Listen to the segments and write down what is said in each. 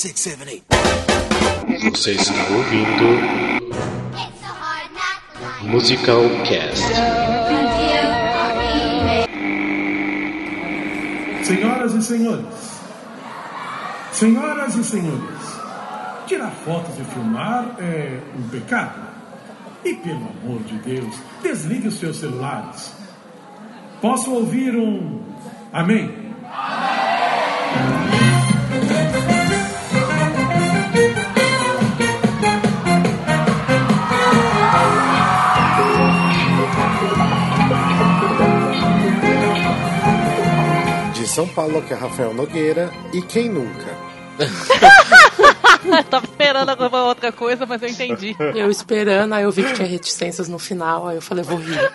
six, seven, eight. Você está ouvindo Musical Cast. Senhoras e senhores, senhoras e senhores, tirar fotos e filmar é um pecado. E pelo amor de Deus, desligue os seus celulares. Posso ouvir um amém? São Paulo, que é Rafael Nogueira. E quem nunca? Tava esperando alguma outra coisa, mas eu entendi. Eu esperando, aí eu vi que tinha reticências no final, aí eu falei, vou rir.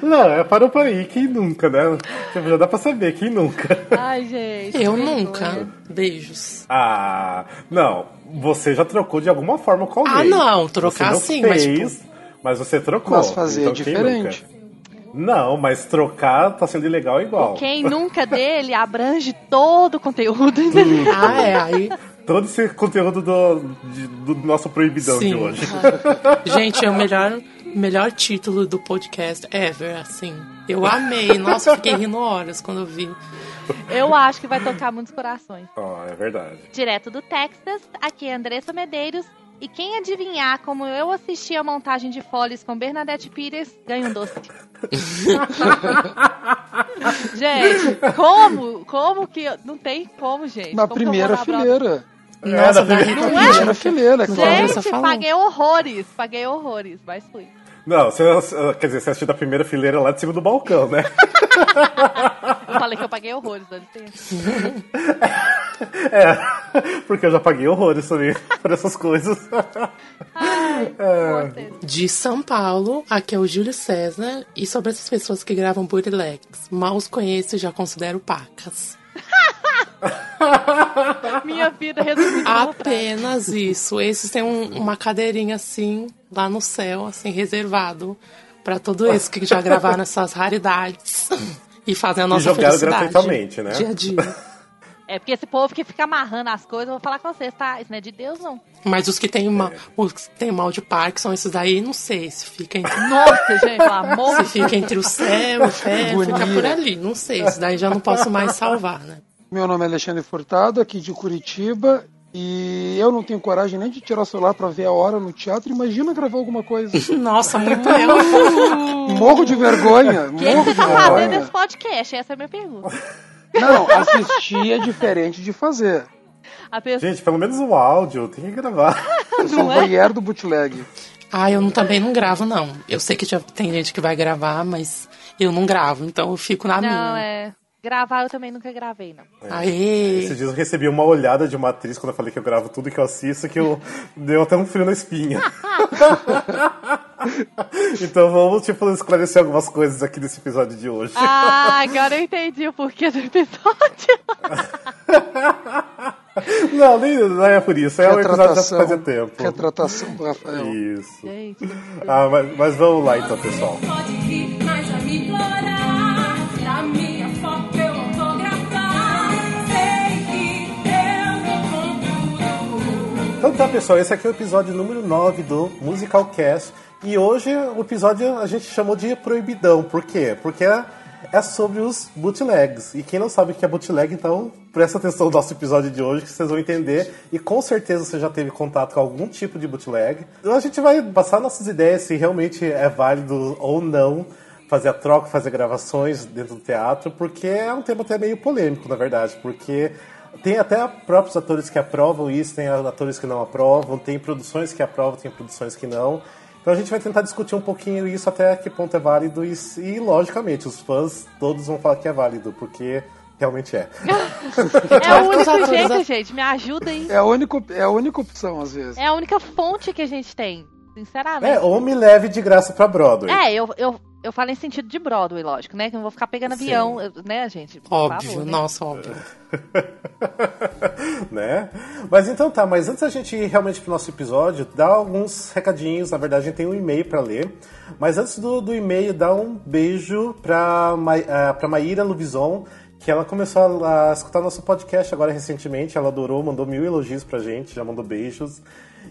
Não, é, parou por aí. Quem nunca, né? Já dá pra saber, quem nunca? Ai, gente. Eu nunca. vergonha. Beijos. Ah, não. Você já trocou de alguma forma com alguém. Ah, não, trocar sim, não mas, fez, tipo- mas você trocou. Mas fazer então, quem diferente. nunca? Não, mas trocar tá sendo ilegal igual. Quem nunca dele abrange todo o conteúdo, entendeu? Ah, é, aí. Todo esse conteúdo do, de- do nosso proibidão de Sim. hoje. Gente, é o melhor, melhor título do podcast ever, assim. Eu amei. Nossa, fiquei rindo horas quando eu vi. Eu acho que vai tocar muitos corações. Ah, é verdade. Direto do Texas, aqui é Andressa Medeiros. E quem adivinhar como eu assisti a montagem de Follies com Bernadette Pires, ganha um doce. gente, como? Como que. eu- Não tem como, gente. Na Como que eu primeira fileira. Nossa, na primeira- é? primeira fileira, é claro. é? Gente, paguei horrores. Paguei horrores, mas fui. Não, você, quer dizer, você assistiu da primeira fileira lá de cima do balcão, né? Eu falei que eu paguei horrores, licença. É, porque eu já paguei horrores também por essas coisas. Ai, É. De São Paulo, aqui é o Júlio César. E sobre essas pessoas que gravam bootlegs, mal os conheço e já considero pacas. Minha vida resumida. Apenas isso. Esses têm um- uma cadeirinha assim, lá no céu, assim, reservado pra todo esse que já gravaram essas raridades. E fazem a nossa jogaram felicidade. gratuitamente, né? Dia a dia. É porque esse povo que fica amarrando as coisas, eu vou falar com vocês, tá? Isso não é de Deus, não. Mas os que têm ma- os que têm mal de Parkinson, esses daí, não sei se fica entre, Nossa, gente, pelo amor se fica entre o céu e o fé, Agonia. fica por ali. Não sei, isso daí já não posso mais salvar, né? Meu nome é Alexandre Furtado, aqui de Curitiba. E eu não tenho coragem nem de tirar o celular pra ver a hora no teatro. Imagina gravar alguma coisa. Nossa, muito eu. Morro de vergonha. O que, que você tá fazendo nesse podcast? Essa é a minha pergunta. Não, assistir é diferente de fazer. A pessoa... Gente, pelo menos o áudio tem que gravar. Eu sou um Não é? voyeur do bootleg. Ah, eu não- também não gravo, não. Eu sei que já tem gente que vai gravar, mas eu não gravo, então eu fico na Não, minha. é... Gravar eu também nunca gravei, não. Aê! Esses dias eu recebi uma olhada de uma atriz quando eu falei que eu gravo tudo que eu assisto, que eu deu até um frio na espinha. então vamos, tipo, esclarecer algumas coisas aqui nesse episódio de hoje. Ah, agora eu entendi o porquê do episódio. Não, nem não é por isso, é um episódio já fazia tempo. retratação do Rafael. Isso. Gente, Ah, mas, mas vamos lá então, pessoal. Pode rir, mas vai me implorar. Na minha foto eu autografar. Sei que eu dou com tudo. Então tá, pessoal, esse aqui é o episódio número 9 do Musical Cast. E hoje o episódio a gente chamou de Proibidão. Por quê? Porque é, é sobre os bootlegs. E quem não sabe o que é bootleg, então presta atenção no nosso episódio de hoje que vocês vão entender. E com certeza você já teve contato com algum tipo de bootleg. Então a gente vai passar nossas ideias se realmente é válido ou não fazer a troca, fazer gravações dentro do teatro, porque é um tema até meio polêmico, na verdade, porque tem até próprios atores que aprovam isso, tem atores que não aprovam, tem produções que aprovam, tem produções que não. Então a gente vai tentar discutir um pouquinho isso até que ponto é válido e, e logicamente, os fãs todos vão falar que é válido, porque realmente é. é o único jeito, da- gente. Me ajuda aí. É a, única, é a única opção, às vezes. É a única fonte que a gente tem, sinceramente. É, ou me leve de graça pra Broadway. É, eu, eu, eu falo em sentido de Broadway, lógico, né? Que eu não vou ficar pegando Sim. avião, né, gente? Óbvio, favor, né? nossa, óbvio. né? Mas então tá, mas antes da gente ir realmente pro nosso episódio, dá alguns recadinhos. Na verdade, a gente tem um e-mail pra ler. Mas antes do, do e-mail, dá um beijo pra, Ma, ah, pra Maíra Lubizon, que ela começou a, a escutar nosso podcast agora recentemente. Ela adorou, mandou mil elogios pra gente, já mandou beijos.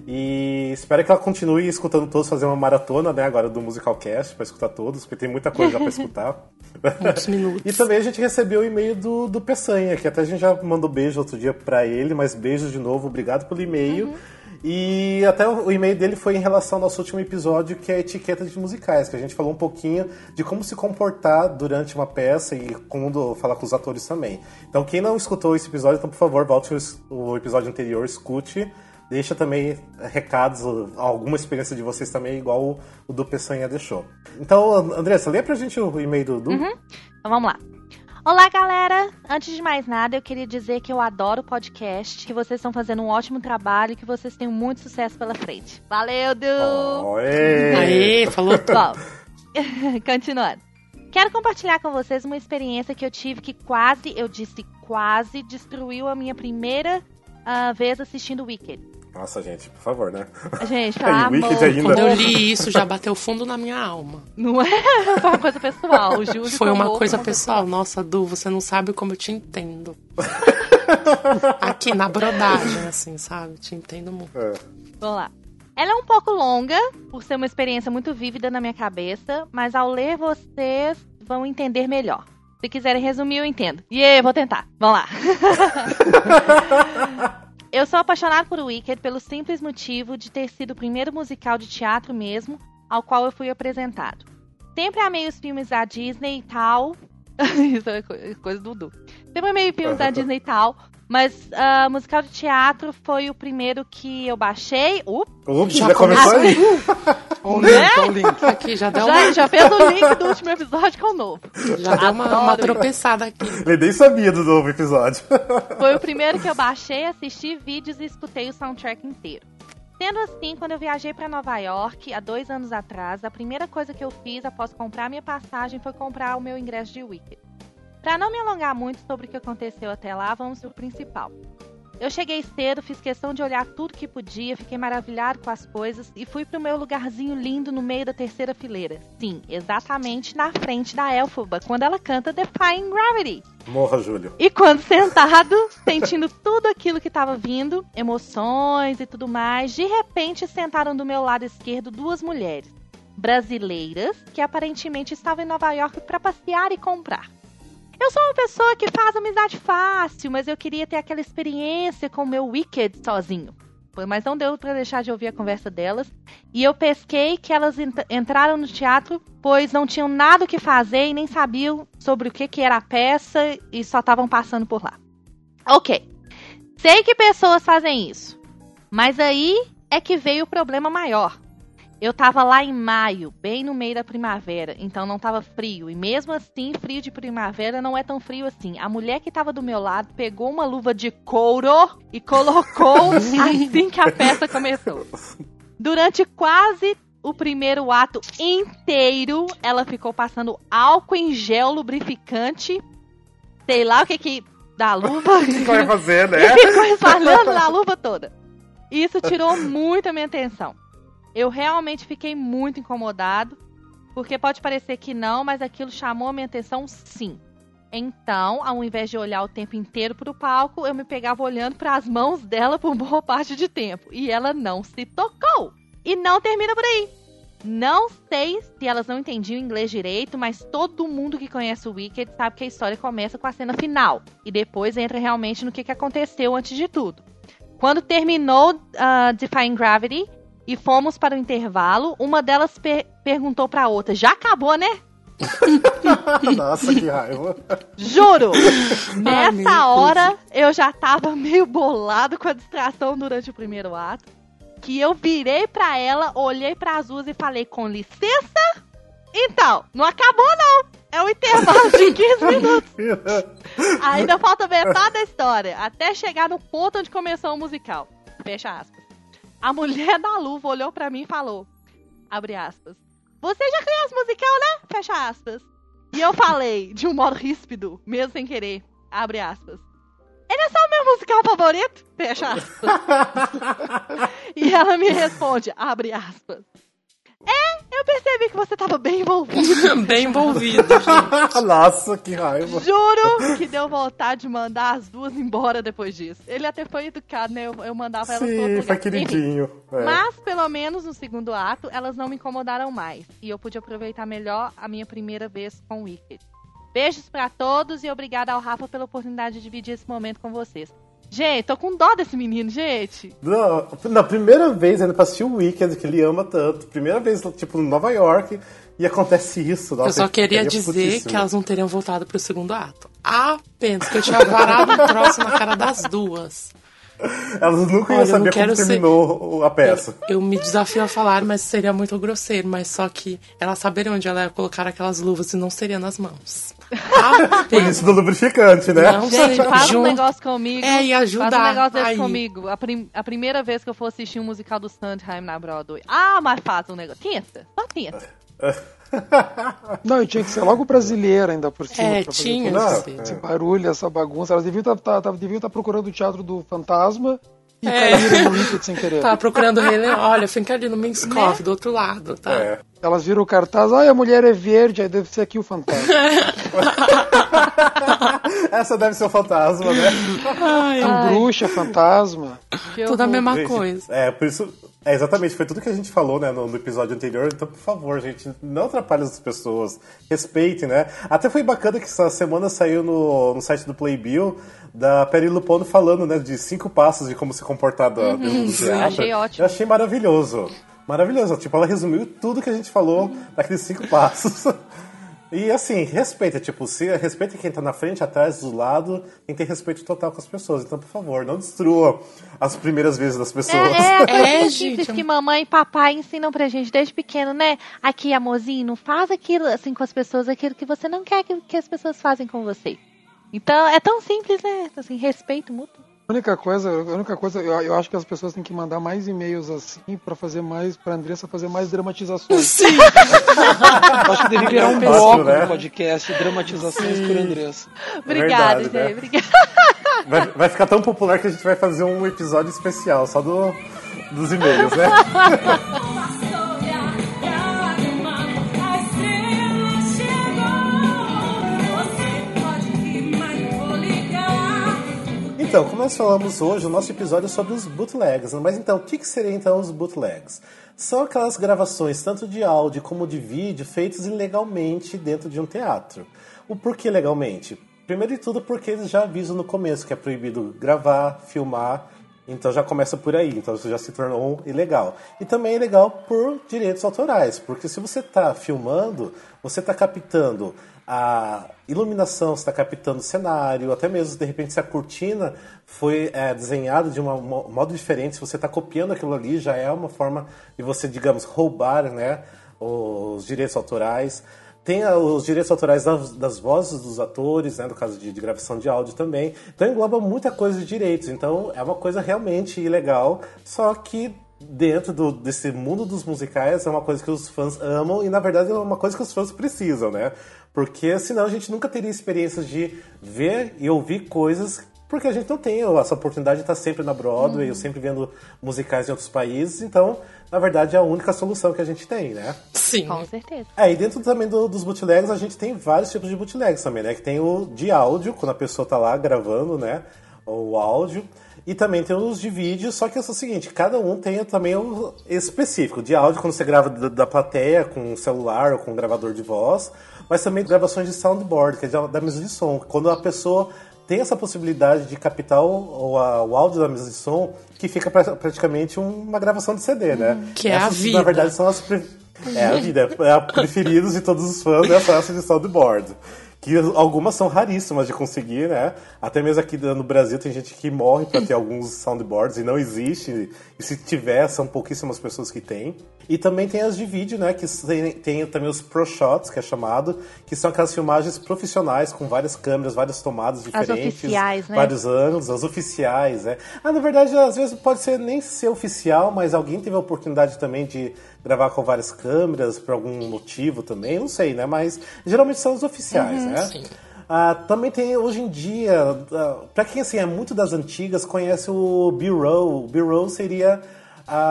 E espero que ela continue escutando todos, fazer uma maratona, né, agora do Musicalcast, pra escutar todos, porque tem muita coisa já pra escutar. Muitos minutos. E também a gente recebeu o e-mail do, do Peçanha, que até a gente já mandou beijo outro dia pra ele, mas beijos de novo, obrigado pelo e-mail. E até o e-mail dele foi em relação ao nosso último episódio, que é a etiqueta de musicais, que a gente falou um pouquinho de como se comportar durante uma peça e quando falar com os atores também. Então, quem não escutou esse episódio, então, por favor, volte o episódio anterior, escute. Deixa também recados, alguma experiência de vocês também, igual o, o do Peçanha deixou. Então, Andressa, lê pra gente o e-mail do Du. Então vamos lá. Olá, galera! Antes de mais nada, eu queria dizer que eu adoro o podcast, que vocês estão fazendo um ótimo trabalho e que vocês têm muito sucesso pela frente. Valeu, Du! Oh. Aê, falou tudo. Bom, continuando. Quero compartilhar com vocês uma experiência que eu tive que quase, eu disse quase, destruiu a minha primeira ah, vez assistindo Wicked. Nossa, gente, por favor, né? Gente, E Wicked ainda. Quando eu li isso, já bateu fundo na minha alma. Não é foi uma coisa pessoal. O Júlio Foi uma coisa pessoal. Nossa, Du, você não sabe como eu te entendo. Aqui, na brodagem, assim, sabe? Te entendo muito. É. Vamos lá. Ela é um pouco longa, por ser uma experiência muito vívida na minha cabeça, mas ao ler vocês vão entender melhor. Se quiserem resumir, eu entendo. E yeah, vou tentar. Vamos lá. eu sou apaixonada por Wicked pelo simples motivo de ter sido o primeiro musical de teatro mesmo ao qual eu fui apresentado. Sempre amei os filmes da Disney e tal. Isso é co- coisa do Du. Sempre amei filmes da Disney e tal. Mas ah, musical de teatro foi o primeiro que eu baixei. Uh, Ups, Já já, começou aí. O link, ó o link. Aqui já deu já, uma, já fez o link do último episódio com o novo. já deu uma, uma tropeçada aqui. Ele nem sabia do novo episódio. Foi o primeiro que eu baixei, assisti vídeos e escutei o soundtrack inteiro. Sendo assim, quando eu viajei para Nova York há dois anos atrás, a primeira coisa que eu fiz após comprar minha passagem foi comprar o meu ingresso de Wicked. Para não me alongar muito sobre o que aconteceu até lá, vamos pro principal. Eu cheguei cedo, fiz questão de olhar tudo que podia, fiquei maravilhado com as coisas e fui pro meu lugarzinho lindo no meio da terceira fileira. Sim, exatamente na frente da Elphaba, quando ela canta Defying Gravity. Morra, Júlio. E quando sentado, sentindo tudo aquilo que estava vindo, emoções e tudo mais, de repente sentaram do meu lado esquerdo duas mulheres brasileiras que aparentemente estavam em Nova York para passear e comprar. Eu sou uma pessoa que faz amizade fácil, mas eu queria ter aquela experiência com o meu Wicked sozinho. Mas não deu para deixar de ouvir a conversa delas. E eu pesquei que elas ent- entraram no teatro, pois não tinham nada o que fazer e nem sabiam sobre o que, que era a peça e só estavam passando por lá. Ok. Sei que pessoas fazem isso. Mas aí é que veio o problema maior. Eu tava lá em maio, bem no meio da primavera, então não tava frio. E mesmo assim, frio de primavera não é tão frio assim. A mulher que tava do meu lado pegou uma luva de couro e colocou assim que a peça começou. Durante quase o primeiro ato inteiro, ela ficou passando álcool em gel lubrificante. Sei lá o que que. Da luva. O que vai fazer, E né? ficou espalhando na luva toda. Isso tirou muito a minha atenção. Eu realmente fiquei muito incomodado, porque pode parecer que não, mas aquilo chamou a minha atenção sim. Então, ao invés de olhar o tempo inteiro para o palco, eu me pegava olhando para as mãos dela por boa parte de tempo. E ela não se tocou. E não termina por aí. Não sei se elas não entendiam inglês direito, mas todo mundo que conhece o Wicked sabe que a história começa com a cena final. E depois entra realmente no que, aconteceu antes de tudo. Quando terminou uh, Defying Gravity e fomos para o intervalo, uma delas per- perguntou para a outra: Já acabou, né? Nossa, que raiva. Juro! Nessa hora eu já tava meio bolado com a distração durante o primeiro ato. Que eu virei pra ela, olhei para as duas e falei: Com licença? Então, não acabou não! É um intervalo de 15 minutos. Ainda falta metade da história, até chegar no ponto onde começou o musical. Fecha aspas. A mulher da luva olhou pra mim e falou: Abre aspas. Você já conhece musical, né? Fecha aspas. E eu falei, de um modo ríspido, mesmo sem querer. Abre aspas. Ele é só o meu musical favorito? Fecha aspas. e ela me responde, abre aspas. Eu percebi que você tava bem envolvido. Bem envolvido. Nossa, que raiva. Juro que deu vontade de mandar as duas embora depois disso. Ele até foi educado, né? Eu, eu mandava elas Sim, foi queridinho. É. Mas, pelo menos no segundo ato, elas não me incomodaram mais. E eu pude aproveitar melhor a minha primeira vez com Wicked. Beijos pra todos e obrigada ao Rafa pela oportunidade de dividir esse momento com vocês. Gente, tô com dó desse menino, gente. Não, na primeira vez, ainda pra assistir o Weekend, que ele ama tanto. Primeira vez, tipo, em Nova York, e acontece isso. Nossa, Eu só queria dizer putíssimo. que elas não teriam voltado pro segundo ato. Apenas que eu tinha varado um troço na cara das duas. Elas nunca Olha, iam eu saber como ser- terminou a peça. Eu me desafio a falar, mas seria muito grosseiro. Mas só que ela saberia onde ela ia colocar aquelas luvas e não seria nas mãos. Por Apenas. isso do lubrificante, né? Não Gente, faz um negócio comigo. É, e ajudar Faz um negócio desse aí. comigo. A, prim- a primeira vez que eu for assistir um musical do Sondheim na Broadway. Ah, mas faz um negócio. Tenta, só tenta. Não, e tinha que ser logo brasileira ainda por cima. É, pra fazer tinha Não, esse- barulho, essa bagunça. Elas deviam estar procurando o teatro do fantasma e É. caíram no Wicked sem querer. Tava procurando o Rei Leão. Olha, fica ali no Men's Coffee, do outro lado, tá? É. Elas viram o cartaz, ai, a mulher é verde, aí deve ser aqui o fantasma. Essa deve ser o fantasma, né? Ai, Tem bruxa, fantasma. Que tudo a mesma coisa. É, por isso. É, exatamente, foi tudo que a gente falou, né, no, no episódio anterior. Então, por favor, gente, não atrapalhe as pessoas. Respeitem, né? Até foi bacana que essa semana saiu no, no site do Playbill da Peri Lupono falando, né, de cinco passos de como se comportar da, dentro do teatro. achei ótimo. Eu achei maravilhoso. Maravilhoso. Tipo, ela resumiu tudo que a gente falou naqueles cinco passos. E assim, respeita, tipo, se respeita quem tá na frente, atrás, do lado, tem que ter respeito total com as pessoas. Então, por favor, não destrua as primeiras vezes das pessoas. É, é É, simples gente. que mamãe e papai ensinam pra gente desde pequeno, né? Aqui, amorzinho, não faz aquilo assim com as pessoas, aquilo que você não quer que, que as pessoas fazem com você. Então, é tão simples, né? Assim, respeito mútuo. A única coisa, a única coisa, eu, eu acho que as pessoas têm que mandar mais e-mails assim pra fazer mais, pra Andressa fazer mais dramatizações. Sim. Eu acho que deveria virar um bloco né? no podcast, dramatizações por Andressa. Obrigada, verdade, né? Obrigada. Vai, vai ficar tão popular que a gente vai fazer um episódio especial só do, dos e-mails, né? Então, como nós falamos hoje, o nosso episódio é sobre os bootlegs. Mas então, o que, que seriam então os bootlegs? São aquelas gravações, tanto de áudio como de vídeo, feitas ilegalmente dentro de um teatro. O porquê legalmente? Primeiro de tudo, porque eles já avisam no começo que é proibido gravar, filmar, então já começa por aí, então isso já se tornou ilegal. E também é ilegal por direitos autorais, porque se você está filmando, você está captando a iluminação, está captando o cenário, até mesmo de repente se a cortina foi é, desenhada de um modo diferente, se você está copiando aquilo ali, já é uma forma de você, digamos, roubar né, os direitos autorais. Tem os direitos autorais das, das vozes dos atores, né, no caso de, de gravação de áudio também. Então engloba muita coisa de direitos. Então é uma coisa realmente ilegal, só que dentro do- desse mundo dos musicais é uma coisa que os fãs amam e na verdade é uma coisa que os fãs precisam, né? Porque senão a gente nunca teria experiências de ver e ouvir coisas porque a gente não tem essa oportunidade de estar sempre na Broadway, ou sempre vendo musicais em outros países, então, na verdade, é a única solução que a gente tem, né? Sim. Com certeza. É, e dentro também do- dos bootlegs, a gente tem vários tipos de bootlegs também, né? Que tem o de áudio, quando a pessoa tá lá gravando, né? O áudio. E também tem os de vídeo, só que é o seguinte, cada um tem também o específico. De áudio, quando você grava da, da plateia com um celular ou com um gravador de voz. Mas também gravações de soundboard, que é da mesa de som. Quando a pessoa tem essa possibilidade de captar o, o, a- o áudio da mesa de som, que fica pra- praticamente uma gravação de CD, né? Que é a Essas, vida. Na verdade, são as é a vida, é a preferidos de todos os fãs dessa essa de soundboard. Que algumas são raríssimas de conseguir, né? Até mesmo aqui no Brasil tem gente que morre para ter alguns soundboards e não existe. E se tiver, são pouquíssimas pessoas que têm. E também tem as de vídeo, né? Que tem, tem também os Pro Shots, que é chamado, que são aquelas filmagens profissionais com várias câmeras, várias tomadas diferentes. oficiais, né? Vários ângulos, as oficiais, né? Ah, na verdade, às vezes pode ser nem ser oficial, mas alguém teve a oportunidade também de gravar com várias câmeras por algum motivo também, não sei, né? Mas geralmente são os oficiais, né? sim. Ah, também tem hoje em dia, ah, pra quem assim é muito das antigas, conhece o B-roll. O B-roll seria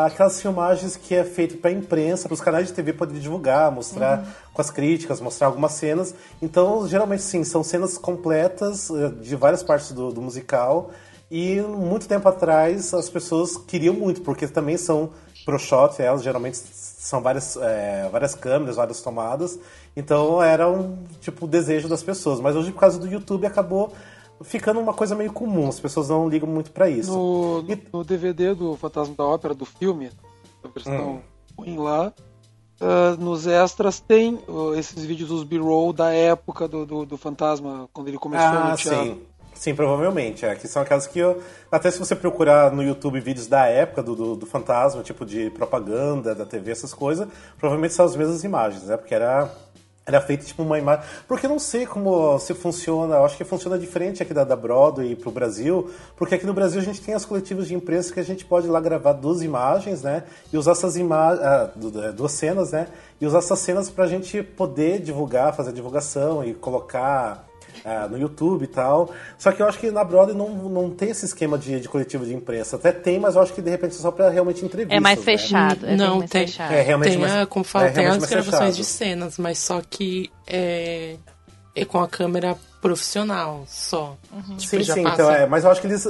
aquelas filmagens que é feito para imprensa, para os canais de TV poderem divulgar, mostrar com as críticas, mostrar algumas cenas. Então, geralmente sim, são cenas completas eh, de várias partes do, do musical. E muito tempo atrás as pessoas queriam muito, porque também são pro shot, elas geralmente são várias, eh, várias câmeras, várias tomadas. Então era um tipo desejo das pessoas. Mas hoje, por causa do YouTube, acabou ficando uma coisa meio comum. As pessoas não ligam muito para isso. No, E- no DVD do Fantasma da Ópera, do filme, a Hum. versão ruim lá, ah, nos extras tem ah, esses vídeos dos B-roll da época do, do, do Fantasma, quando ele começou Ah, no teatro. sim. Sim, provavelmente. É, que são aquelas que eu. Até se você procurar no YouTube vídeos da época do, do, do fantasma, tipo de propaganda da TV, essas coisas, provavelmente são as mesmas imagens, né? Porque era. Era feito tipo uma imagem. Porque eu não sei como se funciona. Eu acho que funciona diferente aqui da, da Broadway pro Brasil. Porque aqui no Brasil a gente tem as coletivas de imprensa que a gente pode ir lá gravar duas imagens, né? E usar essas imagens. duas cenas, né? E usar essas cenas pra gente poder divulgar, fazer divulgação e colocar ah, no YouTube e tal. Só que eu acho que na Broadway não, não tem esse esquema de, de coletivo de imprensa. Até tem, mas eu acho que de repente é só pra realmente entrevistas. É mais né? fechado. É bem não, mais tem, fechado. É, realmente tem mais- a, como fala, é, tem as gravações de cenas, mas só que é, é com a câmera profissional só. Tipo, Sim, já sim, passa- então é. Mas eu acho que eles.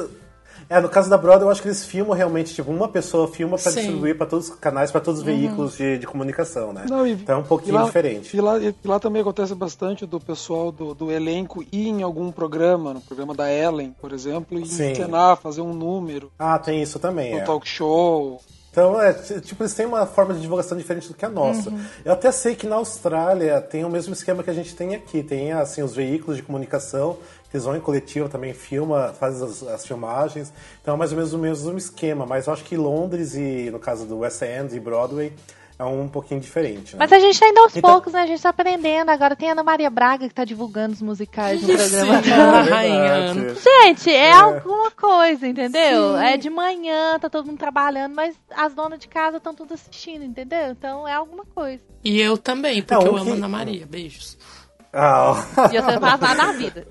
É, no caso da Broadway, eu acho que eles filmam realmente, tipo, uma pessoa filma pra Sim. distribuir pra todos os canais, pra todos os veículos de, de comunicação, né? Não, e- então é um pouquinho e lá, diferente. E lá, e lá também acontece bastante do pessoal do, do elenco ir em algum programa, no programa da Ellen, por exemplo, e Sim. encenar, fazer um número Ah, tem isso também, no é. talk show. Então, é, tipo, eles têm uma forma de divulgação diferente do que a nossa. Eu até sei que na Austrália tem o mesmo esquema que a gente tem aqui. Tem, assim, os veículos de comunicação, eles vão em coletivo também, filma, faz as, as filmagens. Então, é mais ou menos o mesmo esquema. Mas eu acho que Londres e, no caso do West End e Broadway, é um pouquinho diferente, né? Mas a gente tá indo aos Então- poucos, né? A gente tá aprendendo. Agora tem a Ana Maria Braga que tá divulgando os musicais no programa. Sim, É a verdade. rainha. Gente, é, alguma coisa, entendeu? É de manhã, tá todo mundo trabalhando, mas as donas de casa estão tudo assistindo, entendeu? Então é alguma coisa. E eu também, porque Não, eu o amo que- Ana Maria. Beijos. Ah, E eu sei passar na vida.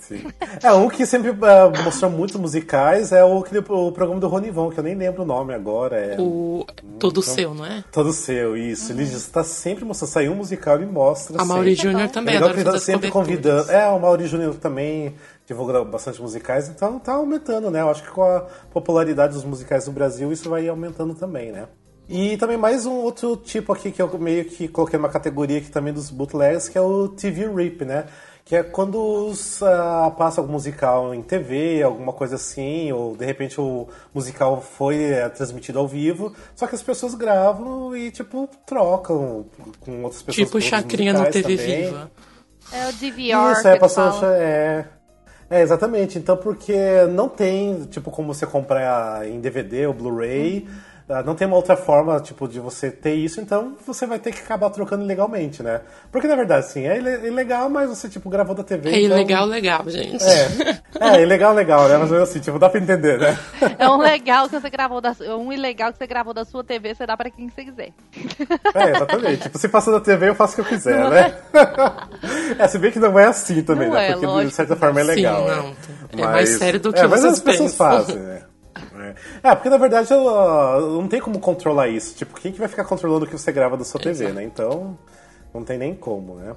sim. É, um que sempre ah, mostrou muitos musicais é o, o programa do Ronivon, que eu nem lembro o nome agora. É... O Todo Seu, não é? Todo seu, isso. Ele está sempre mostrando. Saiu um musical e mostra. A Mauri. Júnior É também legal que ele tá sempre convidando. É, o Mauri Júnior também divulga bastante musicais, então tá aumentando, né? Eu acho que com a popularidade dos musicais no Brasil, isso vai aumentando também, né? E também mais um outro tipo aqui que eu meio que coloquei numa categoria aqui também dos bootlegs, que é o TV Rip, né? Que é quando os, ah, passa algum musical em TV, alguma coisa assim, ou de repente o musical foi eh, transmitido ao vivo, só que as pessoas gravam e, tipo, trocam com outras pessoas. Tipo chacrinha no TV também. Viva. É o DVR. Isso, que é, passou. É, é, exatamente. Então, porque não tem, tipo, como você comprar em DVD ou Blu-ray, não tem uma outra forma, tipo, de você ter isso, então você vai ter que acabar trocando legalmente, né? Porque, na verdade, sim, é ile- ilegal, mas você, tipo, gravou da TV. É então- ilegal, legal, gente. É, é, ilegal, legal, né? Mas assim, tipo, dá pra entender, né? É um legal que você gravou da su- um ilegal que você gravou da sua TV, você dá pra quem você quiser. É, exatamente. Tipo, se passou da TV, eu faço o que eu quiser, né? é, se bem que não é assim também, Não né? é, Porque de certa forma é Sim, legal. não. né? É mais sério do que é, mas vocês as pessoas pensam. fazem, né? É. É, porque na verdade ah, não tem como controlar isso. Tipo, quem que vai ficar controlando o que você grava da sua TV, Exato. né? Então, não tem nem como, né?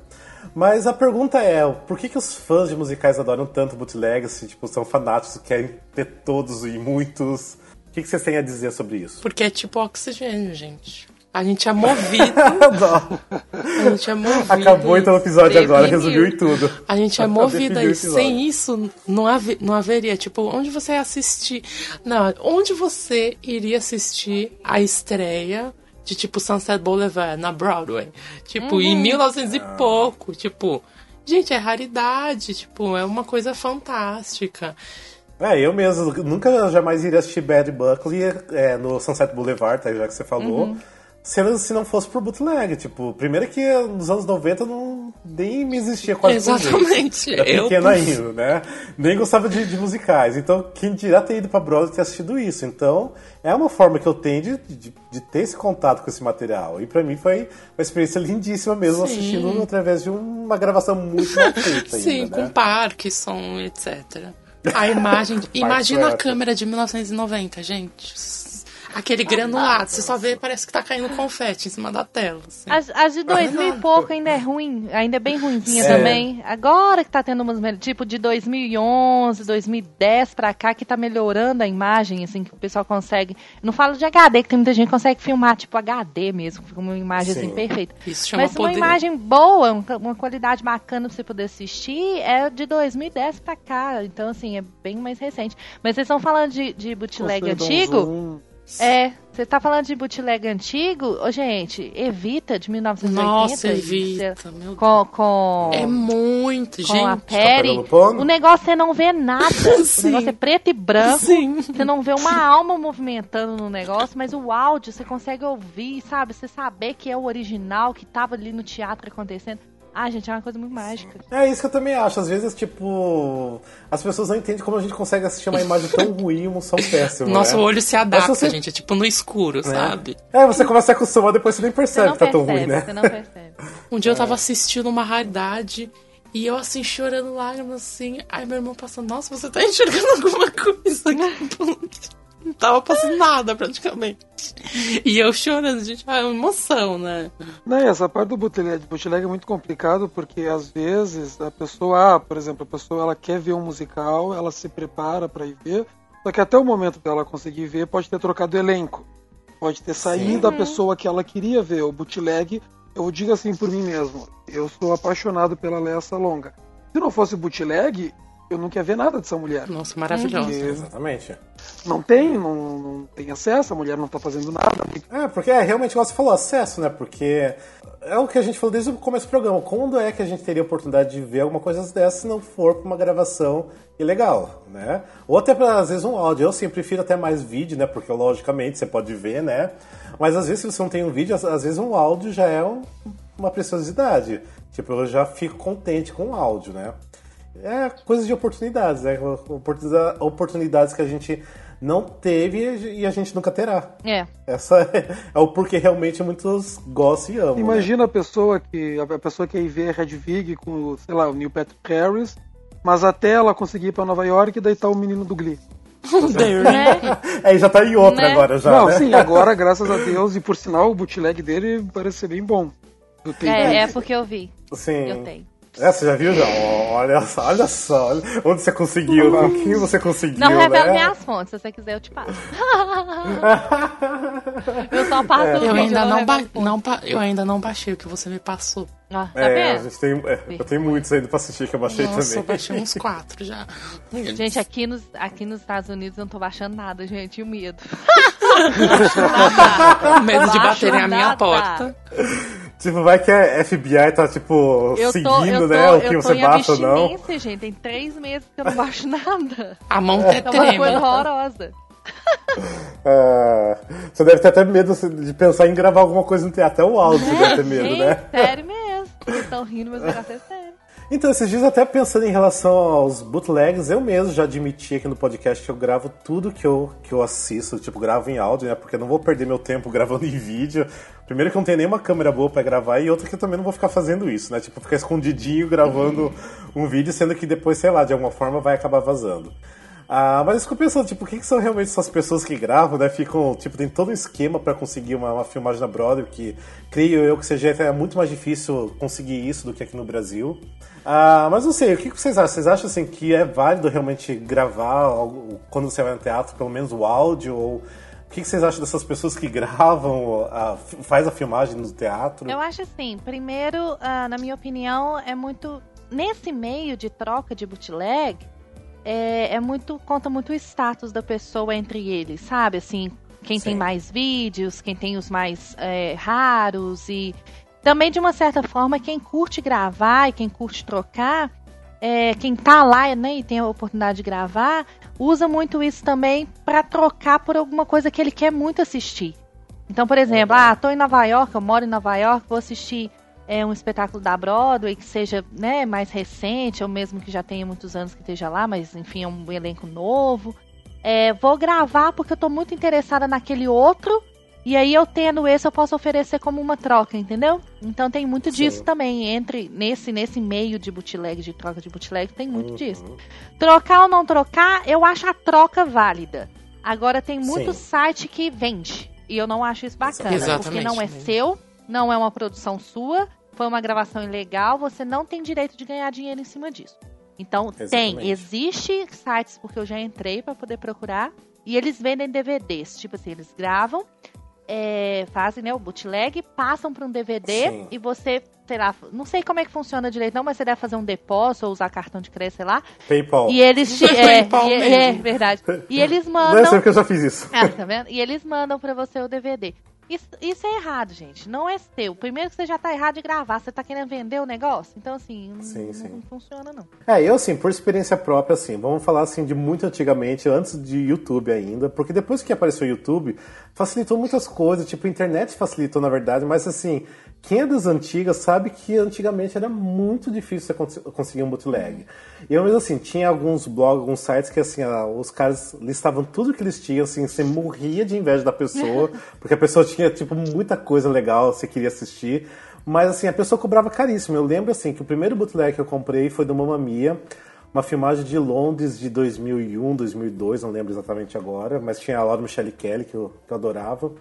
Mas a pergunta é, por que, que os fãs de musicais adoram tanto bootlegs, se, tipo, são fanáticos, querem ter todos e muitos? O que, que vocês têm a dizer sobre isso? Porque é tipo oxigênio, gente. A gente é movido. Não. A gente é movido. Acabou então o episódio agora, Definiu. resumiu em tudo. A gente é Definiu movida o e sem isso não, haver, não haveria. Tipo, onde você ia assistir? Não, onde você iria assistir a estreia de tipo Sunset Boulevard na Broadway? Tipo, em 1900 e pouco. Tipo, gente, é raridade. Tipo, é uma coisa fantástica. É, eu mesmo nunca jamais iria assistir Bad Buckley é, no Sunset Boulevard, tá, já que você falou. Uhum. Se, não- se não fosse por bootleg, tipo, primeiro que nos anos 90 não, nem me existia quase. Exatamente. Era Eu, pequeno ainda, né? Nem gostava de, de musicais. Então, quem dirá ter ido pra Broadway e ter assistido isso. Então, é uma forma que eu tenho de, de, de ter esse contato com esse material. E pra mim foi uma experiência lindíssima mesmo, Sim. assistindo através de uma gravação muito mal feita Sim, ainda, com né? Parkinson, etc. A imagem. imagina a câmera de 1990, gente. Aquele granulado, você só vê, parece que tá caindo confete em cima da tela. assim. As, as de 2000 e pouco ainda é ruim, ainda é bem ruimzinha É. também. Agora que tá tendo umas, tipo, de 2011, 2010 pra cá, que tá melhorando a imagem, assim, que o pessoal consegue... Não falo de HD, que tem muita gente que consegue filmar, tipo, HD mesmo, fica uma imagem, assim, Sim. perfeita. Isso chama Mas uma poder. imagem boa, um- uma qualidade bacana pra você poder assistir, é de 2010 pra cá. Então, assim, é bem mais recente. Mas vocês estão falando de, de bootleg antigo? É, você tá falando de bootleg antigo? Ô, gente, Evita de 1980. Nossa, Evita, meu Deus. Com, com, É muito, com a gente. Perry. pegando pano? O negócio você não vê nada. o negócio é preto e branco. Sim. Você não vê uma alma movimentando no negócio, mas o áudio você consegue ouvir, sabe? Você saber que é o original, que tava ali no teatro acontecendo. Ah, gente, é uma coisa muito mágica. É isso que eu também acho. Às vezes, tipo, as pessoas não entendem como a gente consegue assistir uma imagem tão ruim e um som péssimo. Nosso né? olho se adapta, você- gente. É tipo no escuro, sabe? É, você começa a acostumar, depois você nem Você percebe não que tá tão percebe, ruim, né? você não percebe. Um dia eu tava assistindo uma raridade e eu assim, chorando lágrimas assim. Aí meu irmão passando, nossa, você tá enxergando alguma coisa aqui? Não tava passando nada praticamente. E eu chorando, gente, é uma emoção, né? Não, e essa parte do bootleg, bootleg é muito complicado porque às vezes a pessoa, ah, por exemplo, a pessoa ela quer ver um musical, ela se prepara para ir ver, só que até o momento dela conseguir ver pode ter trocado elenco, pode ter saído a pessoa que ela queria ver. O bootleg, eu digo assim por mim mesmo, eu sou apaixonado pela Lessa Longa. Se não fosse bootleg, eu não queria ver nada dessa mulher. Nossa, maravilhosa. Exatamente. Não tem, não, não tem acesso, a mulher não tá fazendo nada. É, porque é realmente, igual você falou, acesso, né? Porque é o que a gente falou desde o começo do programa. Quando é que a gente teria oportunidade de ver alguma coisa dessa se não for pra uma gravação ilegal, né? Ou até às vezes, um áudio. Eu sim prefiro até mais vídeo, né? Porque, logicamente, você pode ver, né? Mas, às vezes, se você não tem um vídeo, às, às vezes um áudio já é um- uma preciosidade. Tipo, eu já fico contente com o áudio, né? É coisa de oportunidades, né? Oportunidades que a gente não teve e a gente nunca terá. É. Essa é, é o porquê realmente muitos gostam e amam. né? Imagina a pessoa que a pessoa que ia ver Red Vig com, sei lá, o Neil Patrick Harris, mas até ela conseguir ir pra Nova York, daí tá o menino do Glee. Né? É, e já tá em outra Né? agora já, Não, né? sim, agora, graças a Deus, e por sinal, o bootleg dele parece ser bem bom. É, é porque eu vi. Sim. Eu tenho. É, você já viu já? Olha só, olha só. olha onde você conseguiu, com quem você conseguiu, Não revela né? minhas fontes, se você quiser eu te passo. eu só passo o Eu ainda não, ba não eu ainda não baixei o que você me passou. Ah, tá É, a vendo? gente tem, é, eu tenho muitos ainda pra assistir que eu baixei Nossa, eu também. baixei uns quatro já. Gente, aqui nos, aqui nos Estados Unidos eu não tô baixando nada, gente. E o medo. Medo de Baixo baterem a minha porta. Tipo, vai que a FBI tá, tipo, Eu tô, seguindo, eu tô, né? O que você baixa ou não. gente. Tem três meses que eu não baixo nada. A mão É uma coisa horrorosa. Ah, você deve ter até medo de pensar em gravar alguma coisa no teatro. Até o áudio você deve ter medo, Gente, né? sério mesmo. Vocês estão rindo, mas o negócio é sério. Então, esses dias até pensando em relação aos bootlegs, eu mesmo já admiti aqui no podcast que eu gravo tudo que eu, que eu assisto, tipo, gravo em áudio, né? Porque eu não vou perder meu tempo gravando em vídeo. Primeiro que eu não tenho nenhuma câmera boa pra gravar e outra que eu também não vou ficar fazendo isso, né? Tipo, ficar escondidinho gravando um vídeo, sendo que depois, sei lá, de alguma forma vai acabar vazando. Ah, mas eu fico pensando, tipo, o que, que são realmente essas pessoas que gravam, né? Ficam, tipo, tem todo um esquema pra conseguir uma, uma filmagem na Broadway, que creio eu que seja é muito mais difícil conseguir isso do que aqui no Brasil. Ah, mas não sei, o que, que vocês acham? Vocês acham, assim, que é válido realmente gravar algo- quando você vai no teatro, pelo menos o áudio? Ou o que, que vocês acham dessas pessoas que gravam, a, faz a filmagem no teatro? Eu acho assim, primeiro, ah, na minha opinião, é muito. Nesse meio de troca de bootleg, é, é muito. conta muito o status da pessoa entre eles, sabe? Assim, quem tem Sim. mais vídeos, quem tem os mais é, raros e. Também, de uma certa forma, quem curte gravar e quem curte trocar, é, quem tá lá né, e tem a oportunidade de gravar, usa muito isso também pra trocar por alguma coisa que ele quer muito assistir. Então, por exemplo, ah, tô em Nova York, eu moro em Nova York, vou assistir é, um espetáculo da Broadway que seja né, mais recente, ou mesmo que já tenha muitos anos que esteja lá, mas enfim, é um elenco novo. É, vou gravar porque eu tô muito interessada naquele outro, e aí eu tendo esse eu posso oferecer como uma troca, entendeu? Então tem muito Sim. disso também, entre nesse, nesse meio de bootleg, de troca de bootleg, tem muito Uhum. disso. Trocar ou não trocar, eu acho a troca válida. Agora tem muito Sim. site que vende. E eu não acho isso bacana. Porque Exatamente. não é seu, não é uma produção sua, foi uma gravação ilegal, você não tem direito de ganhar dinheiro em cima disso. Então tem, Exatamente. existe sites porque eu já entrei pra poder procurar e eles vendem DVDs, tipo assim, eles gravam, é, fazem né, o bootleg, passam pra um DVD Sim. e você, sei lá, não sei como é que funciona direito não, mas você deve fazer um depósito ou usar cartão de crédito, sei lá, PayPal. e eles te, é, PayPal e- é, mesmo. verdade. E eles Não é mandam sempre que eu já fiz isso. ah, tá vendo? E eles mandam pra você o DVD. Isso, isso é errado, gente. Não é seu. Primeiro que você já tá errado de gravar. Você tá querendo vender o negócio? Então, assim, não- Sim, não, sim. não funciona, não. É, eu assim, por experiência própria, assim, vamos falar assim de muito antigamente, antes de YouTube ainda, porque depois que apareceu o YouTube, facilitou muitas coisas, tipo, a internet facilitou, na verdade, mas assim, quem é das antigas sabe que antigamente era muito difícil você cons- conseguir um bootleg. E eu mesmo assim, tinha alguns blogs, alguns sites que assim, ah, os caras listavam tudo que eles tinham, assim, você morria de inveja da pessoa, porque a pessoa tinha, tipo, muita coisa legal, você queria assistir. Mas assim, a pessoa cobrava caríssimo. Eu lembro assim que o primeiro bootleg que eu comprei foi do Mamma Mia, uma filmagem de Londres de 2001, 2002, não lembro exatamente agora, mas tinha a Laura Michelle Kelly que eu, que eu adorava.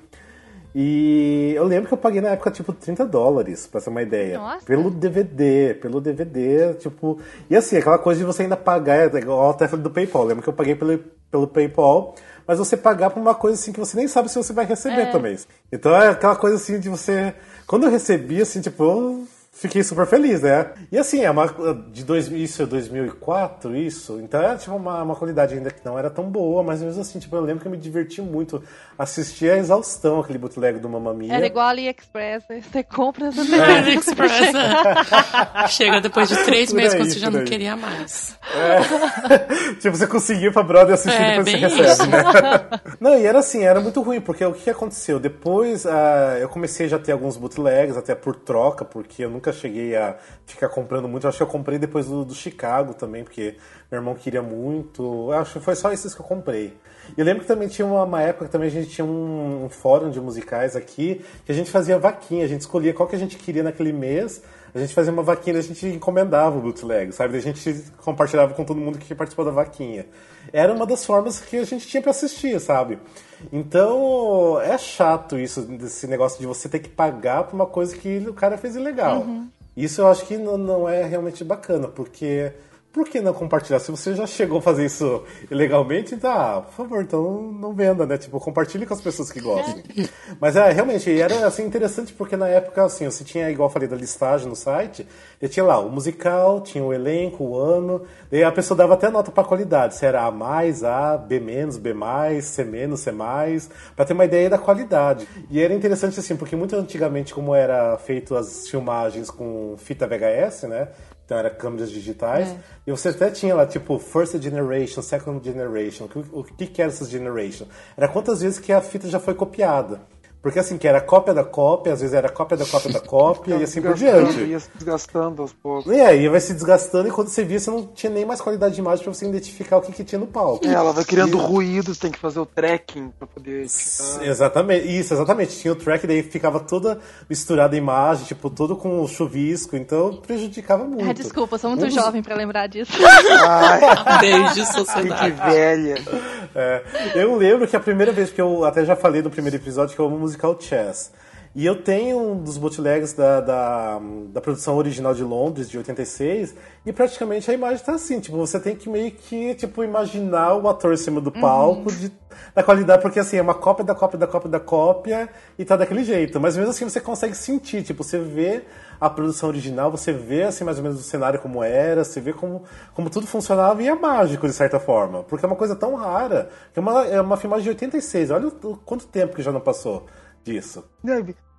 E eu lembro que eu paguei na época tipo 30 dólares, pra ter uma ideia. Nossa. Pelo DVD, pelo DVD, tipo. E assim, aquela coisa de você ainda pagar, é igual até falei do PayPal. Eu lembro que eu paguei pelo, pelo PayPal, mas você pagar por uma coisa assim que você nem sabe se você vai receber também. Então é aquela coisa assim de você. Quando eu recebi, assim, tipo, fiquei super feliz, né? E assim, é uma. De dois, isso é 2004, isso. Então é tipo uma, uma qualidade ainda que não era tão boa, mas mesmo assim, tipo, eu lembro que eu me diverti muito. Assistir a exaustão aquele bootleg do Mamma Mia. Era igual AliExpress. né? Você compra do É, AliExpress. é. Chega depois de três Por meses aí, quando você já não aí. queria mais. tipo, você conseguiu pra brother assistir É, depois você recebe, isso. né? Não, e era assim, era muito ruim, porque o que aconteceu? Depois ah, eu comecei já a ter alguns bootlegs, até por troca, porque eu nunca cheguei a ficar comprando muito. Eu acho que eu comprei depois do, do Chicago também, porque meu irmão queria muito. Eu acho que foi só esses que eu comprei. Eu lembro que também tinha uma, uma época que também a gente tinha um, um fórum de musicais aqui, que a gente fazia vaquinha, a gente escolhia qual que a gente queria naquele mês. A gente fazia uma vaquinha a gente encomendava o bootleg, sabe? A gente compartilhava com todo mundo que participou da vaquinha. Era uma das formas que a gente tinha pra assistir, sabe? Então, é chato isso, desse negócio de você ter que pagar por uma coisa que o cara fez ilegal. Isso eu acho que não, não é realmente bacana, porque por que não compartilhar? Se você já chegou a fazer isso ilegalmente, então, ah, por favor, então não venda, né? Tipo, compartilhe com as pessoas que gostam. Mas é, realmente, era assim, interessante porque na época, assim, você tinha, igual eu falei, da listagem no site, e tinha lá o musical, tinha o elenco, o ano, daí a pessoa dava até nota pra qualidade, se era A mais, A, B menos, B mais, C menos, C mais, pra ter uma ideia da qualidade. E era interessante assim, porque muito antigamente, como era feito as filmagens com fita VHS, né? Então era câmeras digitais. E você até tinha lá, tipo, First Generation, Second Generation. O, o que, que era essas Generation? Era quantas vezes que a fita já foi copiada. Porque assim, que era cópia da cópia, às vezes era cópia da cópia da cópia, e assim por diante. Ia se desgastando aos poucos. E aí vai se desgastando, e quando você via, você não tinha nem mais qualidade de imagem pra você identificar o que, que tinha no palco. É, ela vai criando ruídos, tem que fazer o tracking pra poder. tirar. Exatamente, isso, exatamente. Tinha o track, daí ficava toda misturada a imagem, tipo, todo com o chuvisco, então prejudicava muito. Ah, desculpa, sou muito Um dos- jovem pra lembrar disso. Ai, Desde que sociedade. velha. É, eu lembro que a primeira vez que eu até já falei no primeiro episódio que eu amo musical Chess. E eu tenho um dos bootlegs da, da, da produção original de Londres, de 86, e praticamente a imagem tá assim, tipo, você tem que meio que, tipo, imaginar o ator em cima do palco de, da qualidade, porque assim, é uma cópia da cópia da cópia da cópia e tá daquele jeito. Mas mesmo assim você consegue sentir, tipo, você vê a produção original, você vê assim mais ou menos o cenário como era, você vê como, como tudo funcionava e é mágico de certa forma. Porque é uma coisa tão rara, que é uma, é uma filmagem de 86, olha o quanto tempo que já não passou disso.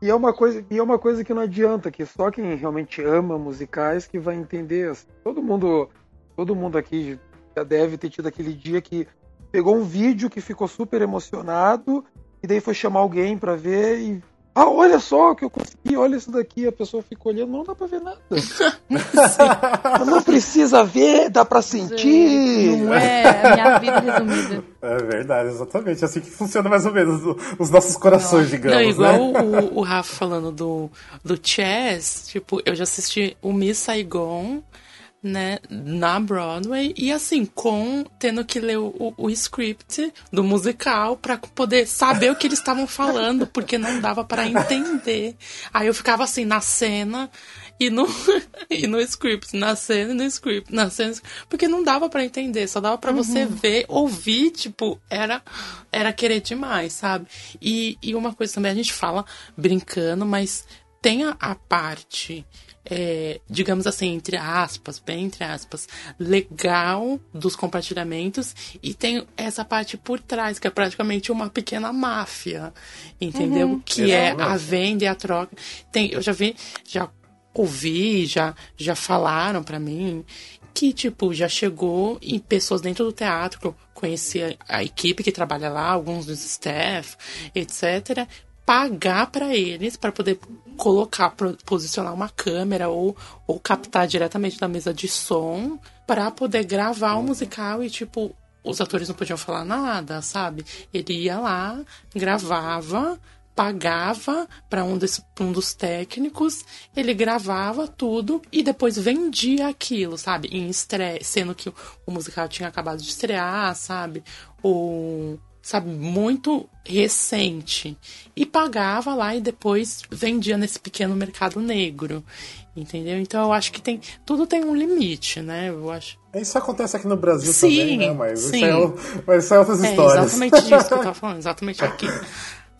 E é uma coisa, e é uma coisa que não adianta, que só quem realmente ama musicais que vai entender. assim. Todo mundo, todo mundo aqui já deve ter tido aquele dia que pegou um vídeo que ficou super emocionado e daí foi chamar alguém pra ver e ah, olha só o que eu consegui, olha isso daqui. A pessoa fica olhando, não dá pra ver nada. não precisa ver, dá pra sentir. Não é a minha vida resumida. É verdade, exatamente. É assim que funciona mais ou menos os nossos corações, digamos. Não, igual né? o, o Rafa falando do, do Chess, tipo, eu já assisti o Miss Saigon, né, na Broadway e assim, com tendo que ler o, o script do musical pra poder saber o que eles estavam falando, porque não dava para entender. Aí eu ficava assim na cena e no, e no script, na cena e no script, na cena, porque não dava para entender, só dava para você ver, ouvir, tipo, era era querer demais, sabe? E, e uma coisa também, a gente fala brincando, mas tem a, a parte, é, digamos assim, entre aspas, bem entre aspas, legal dos compartilhamentos e tem essa parte por trás, que é praticamente uma pequena máfia, entendeu? Que é a Exatamente. venda e a troca. Tem, eu já vi, já ouvi, já, já falaram pra mim que, tipo, já chegou em pessoas dentro do teatro, que eu conheci a, a equipe que trabalha lá, alguns dos staff, etc., pagar pra eles para poder colocar, posicionar uma câmera ou, ou captar diretamente da mesa de som para poder gravar o musical e, tipo, os atores não podiam falar nada, sabe? Ele ia lá, gravava, pagava para um, um dos técnicos, ele gravava tudo e depois vendia aquilo, sabe? Em estreia, sendo que o, musical tinha acabado de estrear, sabe? O sabe, muito recente. E pagava lá e depois vendia nesse pequeno mercado negro. Entendeu? Então eu acho que tem. Tudo tem um limite, né? Eu acho. Isso acontece aqui no Brasil Sim, também, né? Mas sim. isso, é, o- mas isso é outras É histórias. exatamente disso que eu tava falando, exatamente aqui.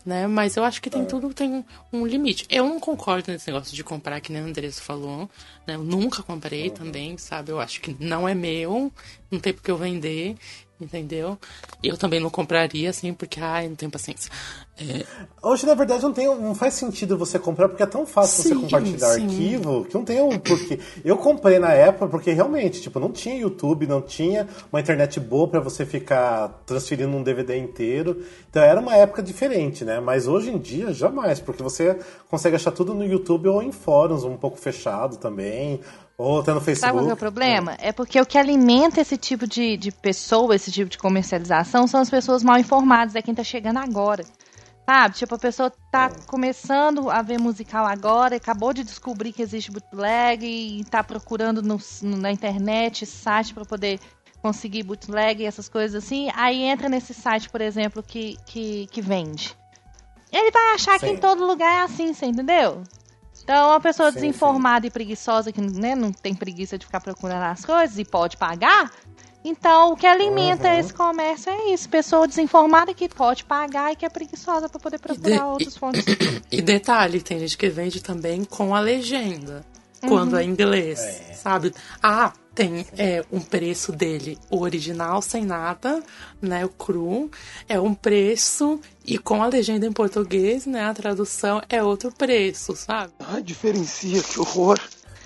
Né? Mas eu acho que tem tudo tem um, um limite. Eu não concordo nesse negócio de comprar, que nem a Andressa falou. Né? Eu nunca comprei também, sabe? Eu acho que não é meu, não tem porque eu vender, entendeu? Eu também não compraria, assim, porque, ai, não tenho paciência. É, Hoje, na verdade, não, tem, não faz sentido você comprar, porque é tão fácil você Sim, compartilhar sim. arquivo que não tem um porquê. Eu comprei na época porque realmente, tipo, não tinha YouTube, não tinha uma internet boa pra você ficar transferindo um DVD inteiro. Então era uma época diferente, né? Mas hoje em dia, jamais, porque você consegue achar tudo no YouTube ou em fóruns um pouco fechado também, ou até no Sabe Facebook. qual que é o problema? É porque o que alimenta esse tipo de, de pessoa, esse tipo de comercialização, são as pessoas mal informadas, é quem tá chegando agora. Sabe? Tipo, a pessoa tá começando a ver musical agora, acabou de descobrir que existe bootleg e tá procurando no- na internet site para poder conseguir bootleg e essas coisas assim. Aí entra nesse site, por exemplo, que, que, que vende. Ele vai achar que Sim. em todo lugar é assim, você entendeu? Então, uma pessoa Sim, desinformada e preguiçosa que né, não tem preguiça de ficar procurando as coisas e pode pagar, então o que alimenta Uhum. esse comércio é isso. Pessoa desinformada que pode pagar e que é preguiçosa para poder procurar de- outras fontes. E detalhe, tem gente que vende também com a legenda. Quando é inglês, sabe? Ah, tem é, um preço dele, o original sem nada, né? O cru. É um preço e com a legenda em português, né? A tradução é outro preço, sabe? Ai, diferencia, que horror.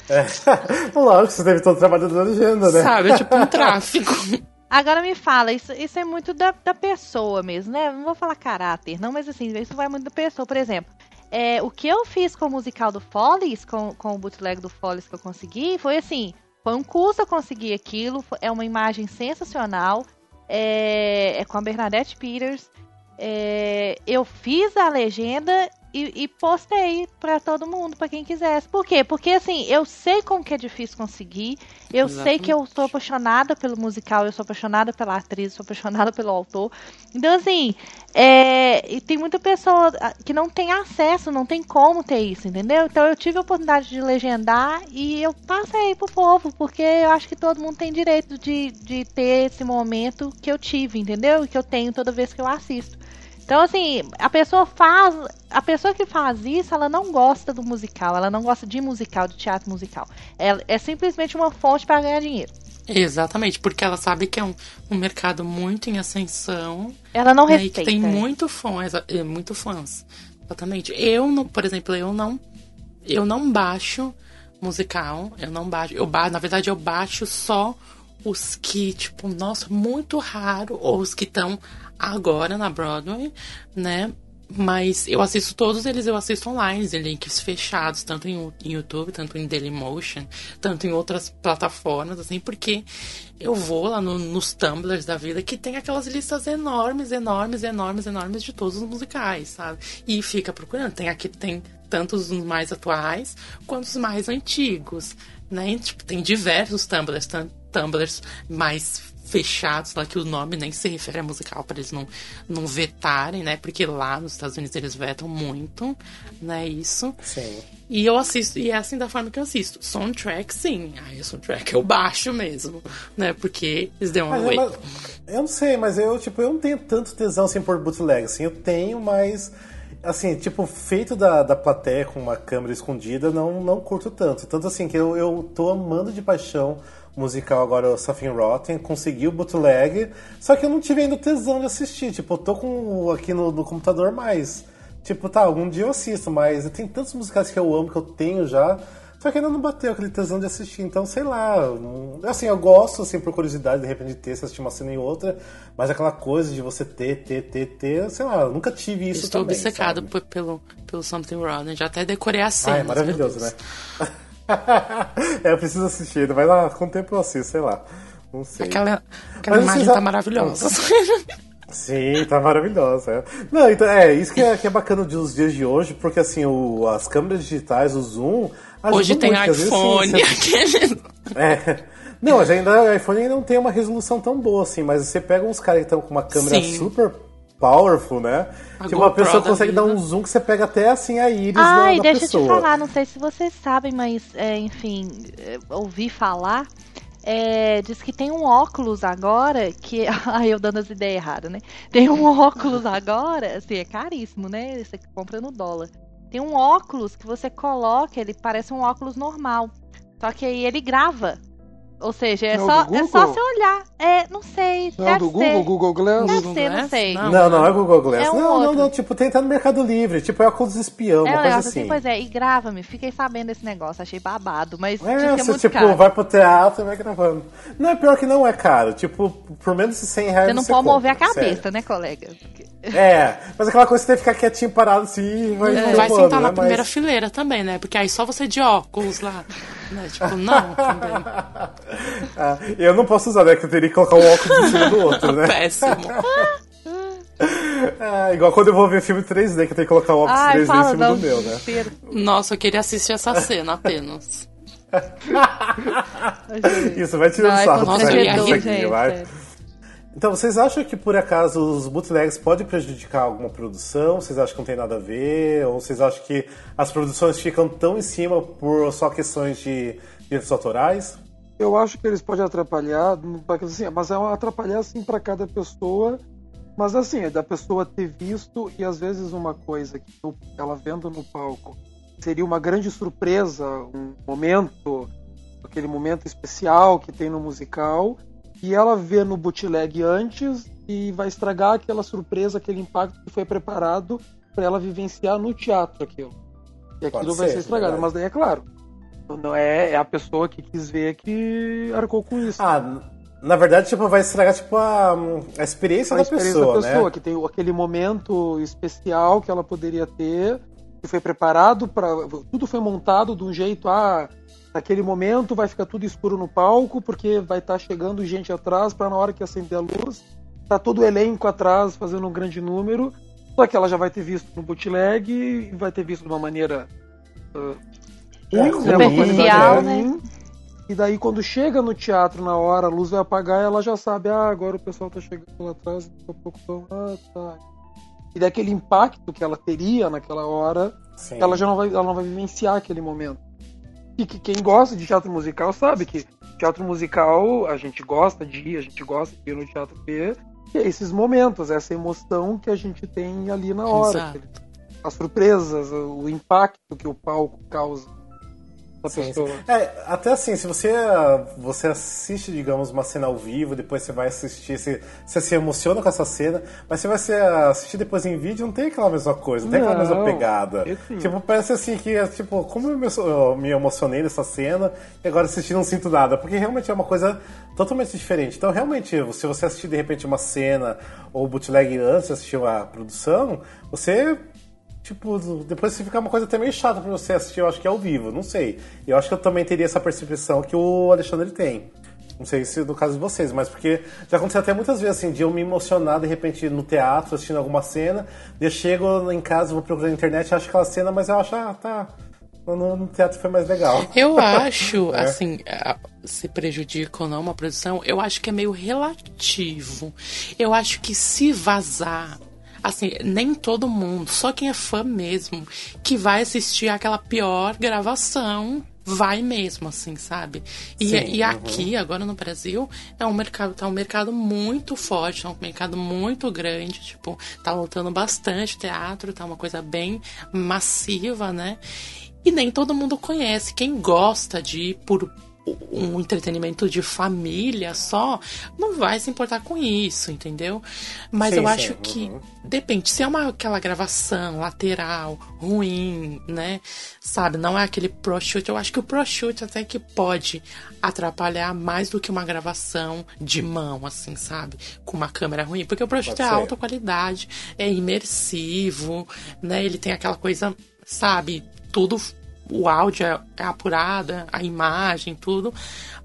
É. Lógico, você teve todo o trabalho da legenda, né? Sabe? É tipo um tráfico. Agora me fala, isso, isso é muito da, da pessoa mesmo, né? Não vou falar caráter, não, mas assim, isso vai muito da pessoa. Por exemplo, é, o que eu fiz com o musical do Follies, com, com o bootleg do Follies que eu consegui, foi assim, foi um custo conseguir aquilo, é uma imagem sensacional, é, é com a Bernadette Peters, é, eu fiz a legenda e, e postei pra todo mundo, pra quem quisesse. Por quê? Porque assim, eu sei como que é difícil conseguir, eu sei que eu sou apaixonada pelo musical, eu sou apaixonada pela atriz, sou apaixonada pelo autor. Então, assim, é, e tem muita pessoa ah, que não tem acesso, não tem como ter isso, entendeu? Então eu tive a oportunidade de legendar e eu passei pro povo, porque eu acho que todo mundo tem direito de, de ter esse momento que eu tive, entendeu? E que eu tenho toda vez que eu assisto. Então, assim, a pessoa faz. A pessoa que faz isso, ela não gosta do musical, ela não gosta de musical, de teatro musical. Ela é simplesmente uma fonte para ganhar dinheiro. Exatamente, porque ela sabe que é um, um mercado muito em ascensão. Ela não né, e respeita. que tem muito fã, exa- é, muito fãs. Exatamente. Eu, não, por exemplo, eu não eu não baixo musical, eu não baixo, eu ba na verdade eu baixo só os que, tipo, nossa, muito raro, ou os que estão agora na Broadway, né? Mas eu assisto todos eles, eu assisto online, em links fechados, tanto em, em YouTube, tanto em Dailymotion, tanto em outras plataformas, assim, porque eu vou lá no- nos Tumblrs da vida que tem aquelas listas enormes, enormes, enormes, enormes de todos os musicais, sabe? E fica procurando. Tem aqui, tem tanto os mais atuais quanto os mais antigos, né? E, tipo, tem diversos Tumblrs, Tumblrs mais fechados lá que o nome nem se refere a musical para eles não, não vetarem, né? Porque lá nos Estados Unidos eles vetam muito, né? Isso. Sim. E eu assisto, e é assim da forma que eu assisto. Soundtrack, sim. Aí o soundtrack eu baixo mesmo, né? Porque eles deu Mas, uma é, mas- eu não sei, mas eu, tipo, eu não tenho tanto tesão assim por bootleg, assim, eu tenho, mas assim, tipo, feito da, da plateia com uma câmera escondida, não, não curto tanto. Tanto assim que eu, eu tô amando de paixão musical agora, Something Rotten, consegui o bootleg, só que eu não tive ainda tesão de assistir. Tipo, eu tô com o- aqui no, no computador, mas. Tipo, tá, algum dia eu assisto, mas tem tantos musicais que eu amo, que eu tenho já. Só que ainda não bateu aquele tesão de assistir, então sei lá. Assim, eu gosto, assim, por curiosidade, de repente, de ter, se assistir uma cena e outra, mas aquela coisa de você ter, ter, ter, ter, sei lá, eu nunca tive isso Estou também. obcecado sabe? por- pelo, pelo Something Rotten. Já até decorei a Ah, cena. é maravilhoso, né? é, eu preciso assistir, mas lá, com o tempo eu assisto, sei lá. Não sei. Aquela, aquela Mas imagem tá maravilhosa. Sim, tá maravilhosa. é. Não, então, é, isso que é, que é bacana dos dias de hoje, porque assim, o, as câmeras digitais, o zoom. Hoje tem muito, às vezes, iPhone. assim, você- É. Não, mas ainda o iPhone ainda não tem uma resolução tão boa assim, mas você pega uns caras que estão com uma câmera Sim. super powerful, né? A tipo, uma pessoa consegue dar vida. um zoom que você pega até assim a íris Ai, da, da deixa pessoa. eu te falar, não sei se vocês sabem, mas é, enfim, é, ouvi falar. é, diz que tem um óculos agora que. Ai, eu dando as ideias erradas, né? Tem um óculos agora, assim, é caríssimo, né? Você compra no dólar. Tem um óculos que você coloca, ele parece um óculos normal. Só que aí ele grava. Ou seja, é, Não, só, é só Google? você olhar. É, não sei. Não, deve do ser. Google, Google Glass. Deve Google ser, não Glass? sei. Não. Não, não é Google Glass. É um não, não, outro. não. Tipo, tem no Mercado Livre. Tipo, é óculos espião, É uma um coisa assim, assim. pois é, e grava-me. Fiquei sabendo desse negócio, achei babado, mas É, é você, muito tipo, caro. vai pro teatro e vai gravando. Não, é pior que não é caro. Tipo, por menos de 100 reais Você não você pode mover a compra, cabeça, sério. né, colega? Porque- É, mas aquela coisa que você tem que ficar quietinho, parado assim vai filmando, vai sentar na né? primeira Mas- fileira também, né? Porque aí só você de óculos lá. Né? Tipo, não, também. Ah, eu não posso usar, né? Que eu teria que colocar um óculos em cima do outro, né? Péssimo. Ah, igual quando eu vou ver filme 3D, que eu tenho que colocar o óculos Ai, 3D em fala, cima não. do meu, né? Nossa, eu queria assistir essa cena apenas. Isso, vai tirando Não, é sarro Nossa, eu ia rir, vai. Então, vocês acham que por acaso os bootlegs podem prejudicar alguma produção? Vocês acham que não tem nada a ver? Ou vocês acham que as produções ficam tão em cima por só questões de direitos autorais? Eu acho que eles podem atrapalhar, assim, mas é um atrapalhar assim para cada pessoa. Mas assim, é da pessoa ter visto e às vezes uma coisa que ela vendo no palco seria uma grande surpresa, um momento, aquele momento especial que tem no musical, e ela vê no bootleg antes e vai estragar aquela surpresa, aquele impacto que foi preparado para ela vivenciar no teatro aquilo. E aquilo Pode vai ser, ser estragado, verdade. mas daí é claro. Não é, é a pessoa que quis ver que arcou com isso. Ah, na verdade, tipo, vai estragar tipo, a, a experiência, a da, experiência pessoa, da pessoa, né? que tem aquele momento especial que ela poderia ter, que foi preparado para tudo foi montado de um jeito ah, naquele momento vai ficar tudo escuro no palco porque vai estar chegando gente atrás para na hora que acender a luz, tá todo o elenco atrás fazendo um grande número, só que ela já vai ter visto no bootleg e vai ter visto de uma maneira ah, É, Superficial, né? E daí, quando chega no teatro na hora, a luz vai apagar, ela já sabe, ah, agora o pessoal tá chegando lá atrás, daqui a pouco vão, ah, tá. E daquele impacto que ela teria naquela hora, Sim. ela já não vai, ela não vai vivenciar aquele momento. E que quem gosta de teatro musical sabe que teatro musical a gente gosta de ir, a gente gosta de ir no teatro ver, e é esses momentos, essa emoção que a gente tem ali na hora. Exato. As surpresas, o impacto que o palco causa. Da Sim, sim. pessoa. É, até assim, se você, você assiste, digamos, uma cena ao vivo, depois você vai assistir, você, você se emociona com essa cena, mas você vai se assistir depois em vídeo, não tem aquela mesma coisa, não tem aquela Não, mesma pegada. sim. Tipo, parece assim que, é, tipo, como eu me, eu me emocionei nessa cena e agora assistindo não sinto nada, porque realmente é uma coisa totalmente diferente. Então, realmente, se você assistir de repente uma cena ou bootleg antes de assistir a produção, você Tipo, depois se ficar uma coisa até meio chata pra você assistir, eu acho que é ao vivo, não sei. Eu acho que eu também teria essa percepção que o Alexandre tem. Não sei se no caso de vocês, mas porque já aconteceu até muitas vezes assim, de eu me emocionar de repente no teatro, assistindo alguma cena, eu chego em casa, vou procurar na internet, acho aquela cena, mas eu acho, ah, tá. No, no teatro foi mais legal. Eu acho, É. assim, se prejudica ou não uma produção, eu acho que é meio relativo. Eu acho que se vazar, assim, nem todo mundo, só quem é fã mesmo, que vai assistir aquela pior gravação. Vai mesmo, assim, sabe? E, Sim, e aqui, agora no Brasil, é um mercado, tá um mercado muito forte, é um mercado muito grande, tipo, tá lotando bastante teatro, tá uma coisa bem massiva, né? E nem todo mundo conhece. Quem gosta de ir por um entretenimento de família só, não vai se importar com isso, entendeu? Mas Sim, eu sim, acho que uhum. depende, se é uma aquela gravação lateral, ruim, né? Sabe, não é aquele proshoot, eu acho que o proshoot até que pode atrapalhar mais do que uma gravação de mão, assim, sabe? Com uma câmera ruim, porque o proshoot Pode é alta qualidade, é imersivo, né? Ele tem aquela coisa, sabe, tudo o áudio é, é apurado, a imagem, tudo,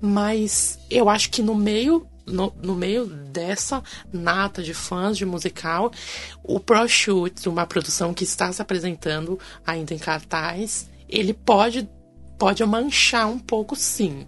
mas eu acho que no meio no, no meio dessa nata de fãs de musical, o Pro Shoot, uma produção que está se apresentando ainda em cartaz, ele pode pode manchar um pouco sim,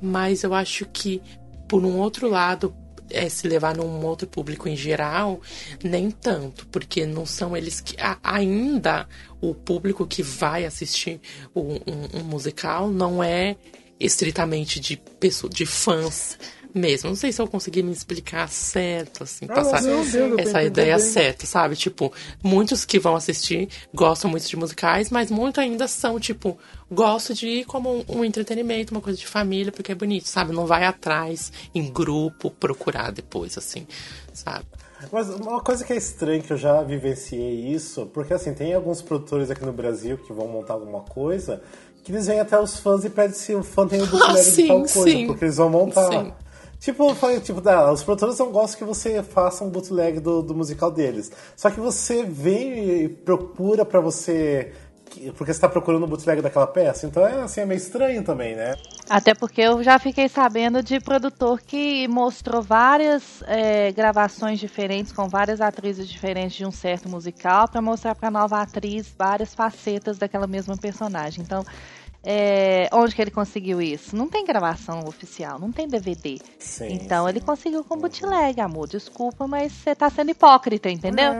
mas eu acho que por um outro lado é, se levar num outro público em geral, nem tanto, porque não são eles que. a- ainda o público que vai assistir um, um- um musical não é estritamente de pessoa, de fãs mesmo. Não sei se eu consegui me explicar certo, assim, passar deu pra essa ideia certa, sabe? Tipo, muitos que vão assistir gostam muito de musicais, mas muitos ainda são, tipo, gosto de ir como um, um entretenimento, uma coisa de família, porque é bonito, sabe? Não vai atrás, em grupo, procurar depois, assim, sabe? Mas uma coisa que é estranha que eu já vivenciei isso, porque assim, tem alguns produtores aqui no Brasil que vão montar alguma coisa, que eles vêm até os fãs e pedem se o fã tem o bootleg de sim, tal coisa, sim. porque eles vão montar. Sim. Tipo, tipo, tá, os produtores não gostam que você faça um bootleg do, do musical deles. Só que você vem e procura pra você. que- Porque você tá procurando o bootleg daquela peça. Então é assim, é meio estranho também, né? Até porque eu já fiquei sabendo de produtor que mostrou várias é, gravações diferentes com várias atrizes diferentes de um certo musical para mostrar para nova atriz várias facetas daquela mesma personagem. Então, é, onde que ele conseguiu isso? Não tem gravação oficial, não tem DVD. Sim, então sim. ele conseguiu com bootleg, amor. Desculpa, mas você tá sendo hipócrita, entendeu?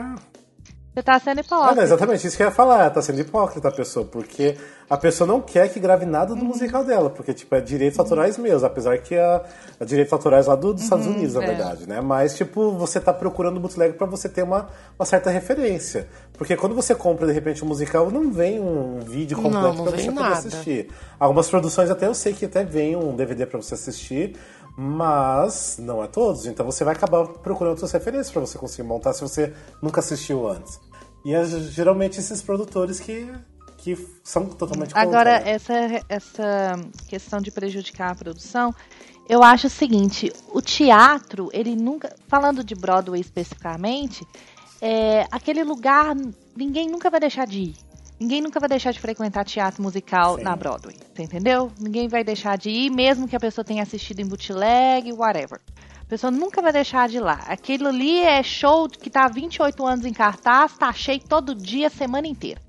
Você tá sendo Ah, hipócrita. não, exatamente isso que eu ia falar, tá sendo hipócrita a pessoa, porque a pessoa não quer que grave nada Uhum. do musical dela, porque, tipo, é direitos autorais meus, apesar que é, é direitos autorais lá do- dos Estados Unidos, na é. verdade, né? Mas, tipo, você tá procurando o bootleg pra você ter uma, uma certa referência. Porque quando você compra, de repente, um musical, não vem um vídeo completo Não, não pra vem você poder nada. assistir. Algumas produções até eu sei que até vem um DVD pra você assistir, mas não é todos. Então você vai acabar procurando outras referências pra você conseguir montar se você nunca assistiu antes. E é geralmente esses produtores que, que são totalmente contra, Agora, essa, essa questão de prejudicar a produção, eu acho o seguinte, o teatro, ele nunca, falando de Broadway especificamente, é, aquele lugar, ninguém nunca vai deixar de ir. Ninguém nunca vai deixar de frequentar teatro musical Sim. na Broadway, entendeu? Ninguém vai deixar de ir, mesmo que a pessoa tenha assistido em bootleg, whatever. A pessoa nunca vai deixar de ir lá. Aquilo ali é show que tá há 28 anos em cartaz, tá cheio todo dia, semana inteira.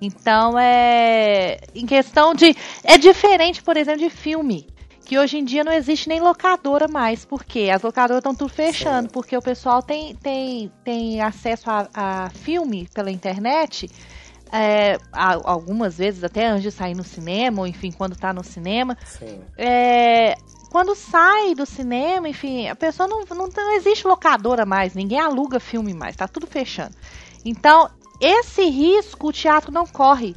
Então é. Em questão de. É diferente, por exemplo, de filme. Que hoje em dia não existe nem locadora mais. Por quê? As locadoras estão tudo fechando. Porque o pessoal tem, tem, tem acesso a, a filme pela internet. é, algumas vezes até antes de sair no cinema, ou enfim, quando tá no cinema. Sim. É, quando sai do cinema, enfim, a pessoa não, não, não existe locadora mais, ninguém aluga filme mais, tá tudo fechando. Então, esse risco o teatro não corre.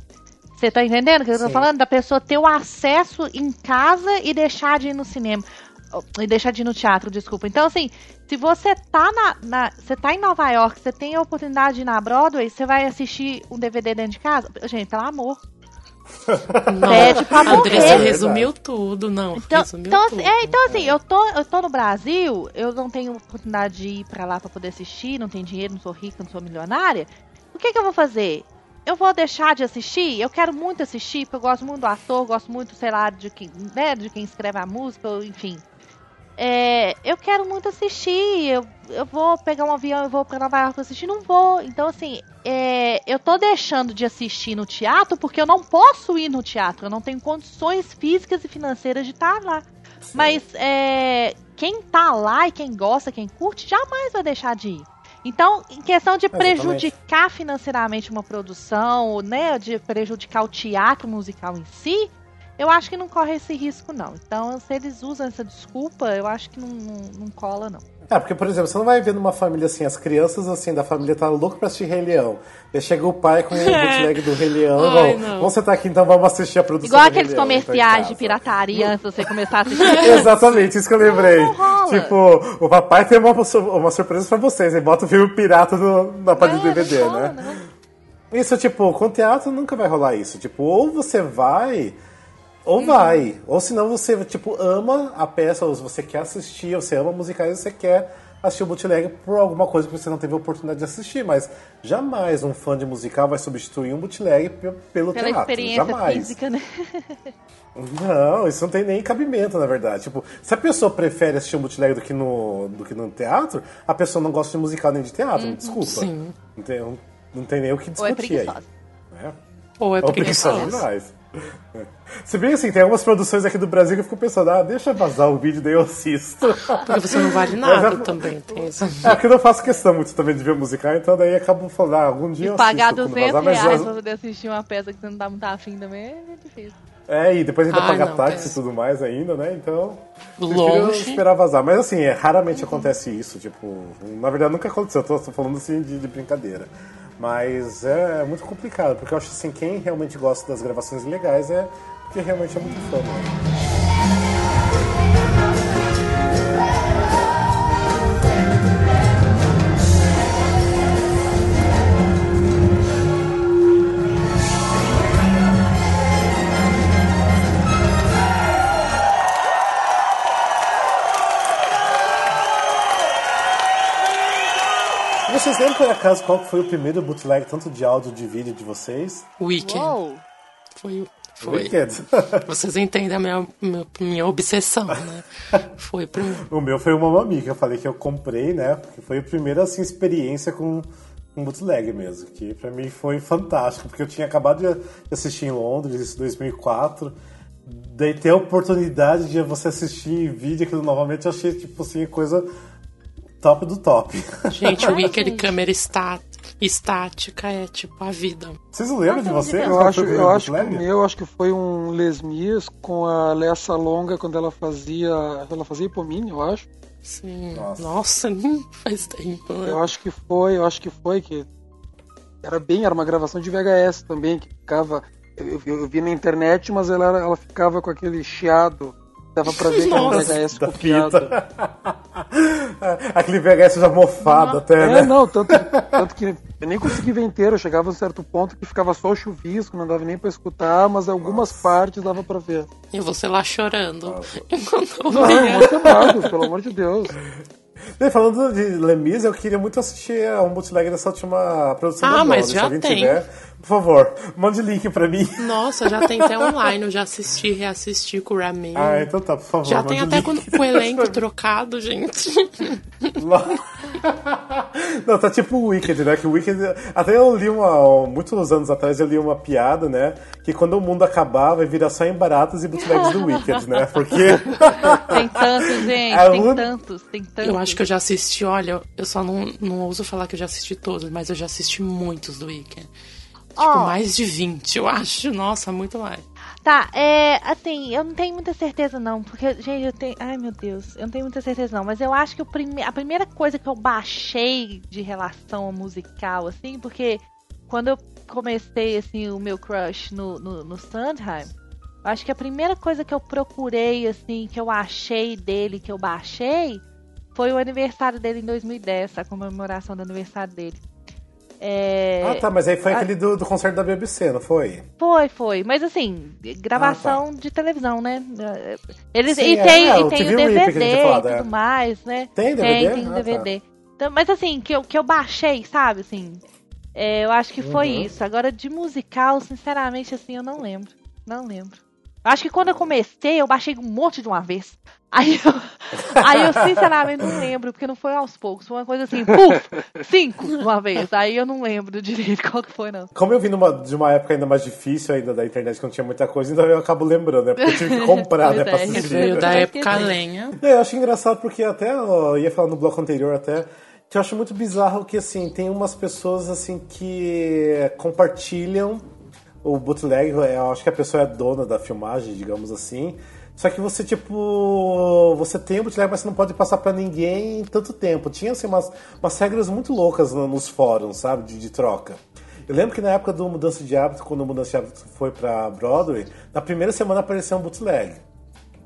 Você tá entendendo o que eu tô Sim. falando? Da pessoa ter o acesso em casa e deixar de ir no cinema. E deixar de ir no teatro, desculpa. Então, assim, se você tá na, na- Você tá em Nova York, você tem a oportunidade de ir na Broadway, você vai assistir um DVD dentro de casa? Gente, pelo amor. Não, Pede pra Andressa morrer. É resumiu tudo, não. Então, resumiu então, assim, tudo. é, então assim, eu tô, eu tô no Brasil, eu não tenho oportunidade de ir pra lá pra poder assistir, não tenho dinheiro, não sou rica, não sou milionária. O que que eu vou fazer? Eu vou deixar de assistir? Eu quero muito assistir, porque eu gosto muito do ator, gosto muito, sei lá, de quem, né, de quem escreve a música, ou enfim. É, eu quero muito assistir, eu, eu vou pegar um avião e vou pra Nova York assistir, não vou. Então, assim, é, eu tô deixando de assistir no teatro porque eu não posso ir no teatro, eu não tenho condições físicas e financeiras de estar lá. Mas é, quem tá lá e quem gosta, quem curte, jamais vai deixar de ir. Então, em questão de Exatamente. prejudicar financeiramente uma produção, né, de prejudicar o teatro musical em si, eu acho que não corre esse risco, não. Então, se eles usam essa desculpa, eu acho que não, não, não cola, não. É, porque, por exemplo, você não vai ver numa família assim, as crianças assim da família tá louco pra assistir Rei Leão. E chega o pai com o bootleg do Rei Leão. Ai, não. vamos sentar aqui então, vamos assistir a produção Igual do aqueles Leão, comerciais de pirataria de você começar a assistir. Exatamente, isso que eu lembrei. Não rola. Tipo, o papai tem uma, uma surpresa pra vocês, e bota o filme pirata no- na parte do É, não DVD, né? não. Isso, tipo, com teatro nunca vai rolar isso. Tipo, ou você vai. Ou vai. Ou senão você, tipo, ama a peça, ou você quer assistir, ou você ama musicais e você quer assistir o bootleg por alguma coisa que você não teve a oportunidade de assistir. Mas jamais um fã de musical vai substituir um bootleg pe- pelo Pela teatro. experiência jamais. física, né? Não, isso não tem nem cabimento, na verdade. Tipo, se a pessoa prefere assistir um bootleg do que no, do que no teatro, a pessoa não gosta de musical nem de teatro, me desculpa. Sim. Não tem, não tem nem o que Ou é discutir aí. preguiçosa. né? Ou é Ou preguiçosa preguiçosa. É. Se bem assim, tem algumas produções aqui do Brasil que eu fico pensando, ah, deixa vazar o vídeo, daí eu assisto. Porque você não vale nada é- também. Tem isso. É porque eu não faço questão muito também de ver musical, então daí acabo falando, ah, algum dia E eu pagar assisto quando 200 vazar, reais pra poder assistir uma peça que você não tá muito afim também é difícil. É, e depois ainda Ai, pagar não, táxi e tudo mais ainda, né? Então. Longe. prefiro esperar vazar. Mas assim, é, raramente acontece isso. Tipo, na verdade nunca aconteceu. Eu tô, tô falando assim de, de brincadeira. Mas é, muito complicado, porque eu acho assim, quem realmente gosta das gravações legais é porque realmente é muito fã. Né? Vocês lembram por acaso qual foi o primeiro bootleg, tanto de áudio de vídeo de vocês? Weekend. Uou! Foi. Foi. Wicked. Vocês entendem a minha, minha, minha obsessão, né? Foi primeiro. o meu foi o Mia, que eu falei que eu comprei, né? Porque foi a primeira assim, experiência com um bootleg mesmo, que pra mim foi fantástico, porque eu tinha acabado de assistir em Londres, isso em 2004. Daí ter a oportunidade de você assistir em vídeo aquilo novamente, eu achei tipo assim, coisa top do top. Gente, o Wicked câmera está, estática é tipo a vida. Vocês não lembram de você? eu acho, eu acho que o meu, acho que foi um Les Mis com a Lessa Longa quando ela fazia. Ela fazia hipomínio, eu acho. Sim. Nossa. Nossa, faz tempo, né? Eu acho que foi, eu acho que foi que. Era bem, era uma gravação de VHS também, que ficava. Eu, eu- eu vi na internet, mas ela, ela ficava com aquele chiado. Dava pra ver que era um Nossa, VHS da copiado. fita. Aquele VHS já mofado até, É, né? não, tanto, tanto que eu nem consegui ver inteiro. Eu chegava a um certo ponto que ficava só o chuvisco, não dava nem pra escutar, mas algumas partes dava pra ver. E você lá chorando. Enquanto eu Não, via. emocionados, pelo amor de Deus. E falando de Lemis, eu queria muito assistir a um bootleg dessa última produção Ah, da mas Broadway. já Se alguém tem. tiver, por favor, mande link pra mim. Nossa, já tem até online, eu já assisti, reassisti com o Ramin. Ah, então tá, por favor. já tem até com, com o elenco trocado, gente. Não, tá tipo o Wicked, né? Que o Wicked. Até eu li uma. Muitos anos atrás eu li uma piada, né? Que quando o mundo acabar vai virar só em baratas e bootlegs do Wicked, né? Porque. Tem tantos, gente, É tem um- tantos, tem tantos. Acho que eu já assisti, olha, eu só não, não ouso falar que eu já assisti todos, mas eu já assisti muitos do Weekend. Tipo, Ó. mais de 20, eu acho. Nossa, muito mais. Tá, é, assim, eu não tenho muita certeza não, porque, gente, eu tenho, ai meu Deus, eu não tenho muita certeza não, mas eu acho que o prime... a primeira coisa que eu baixei de relação ao musical, assim, porque quando eu comecei assim o meu crush no, no, no Sondheim, eu acho que a primeira coisa que eu procurei, assim, que eu achei dele, que eu baixei, foi o aniversário dele em 2010, a comemoração do aniversário dele. É, Ah, tá, mas aí foi Ah. aquele do, do concerto da BBC, não foi? Foi, foi. Mas assim, gravação de televisão, né? Eles, Ah, Sim, e é, tem, é, e o tem o a gente DVD e tudo é. mais, né? Tem DVD? Tem, tem Ah, o tá. DVD. Então, mas assim, que eu, que eu baixei, sabe, assim, é, eu acho que foi Uhum. isso. Agora, de musical, sinceramente, assim, eu não lembro. Não lembro. Acho que quando eu comecei, eu baixei um monte de uma vez. Aí eu, aí eu sinceramente não lembro, porque não foi aos poucos. Foi uma coisa assim, puf, cinco de uma vez. Aí eu não lembro direito qual que foi, não. Como eu vim numa, de uma época ainda mais difícil ainda da internet, que não tinha muita coisa, então eu acabo lembrando, né? Porque eu tive que comprar, né, pra é, assistir. veio da Eu época lenha. É, eu acho engraçado porque até eu ia falar no bloco anterior até que eu acho muito bizarro que assim tem umas pessoas assim que compartilham o bootleg. Eu acho que a pessoa é dona da filmagem, digamos assim. Só que você tipo você tem o bootleg, mas você não pode passar pra ninguém em tanto tempo. Tinha assim umas, umas regras muito loucas no- nos fóruns, sabe, de, de troca. Eu lembro que na época do Mudança de Hábito, quando o Mudança de Hábito foi pra Broadway, na primeira semana apareceu um bootleg.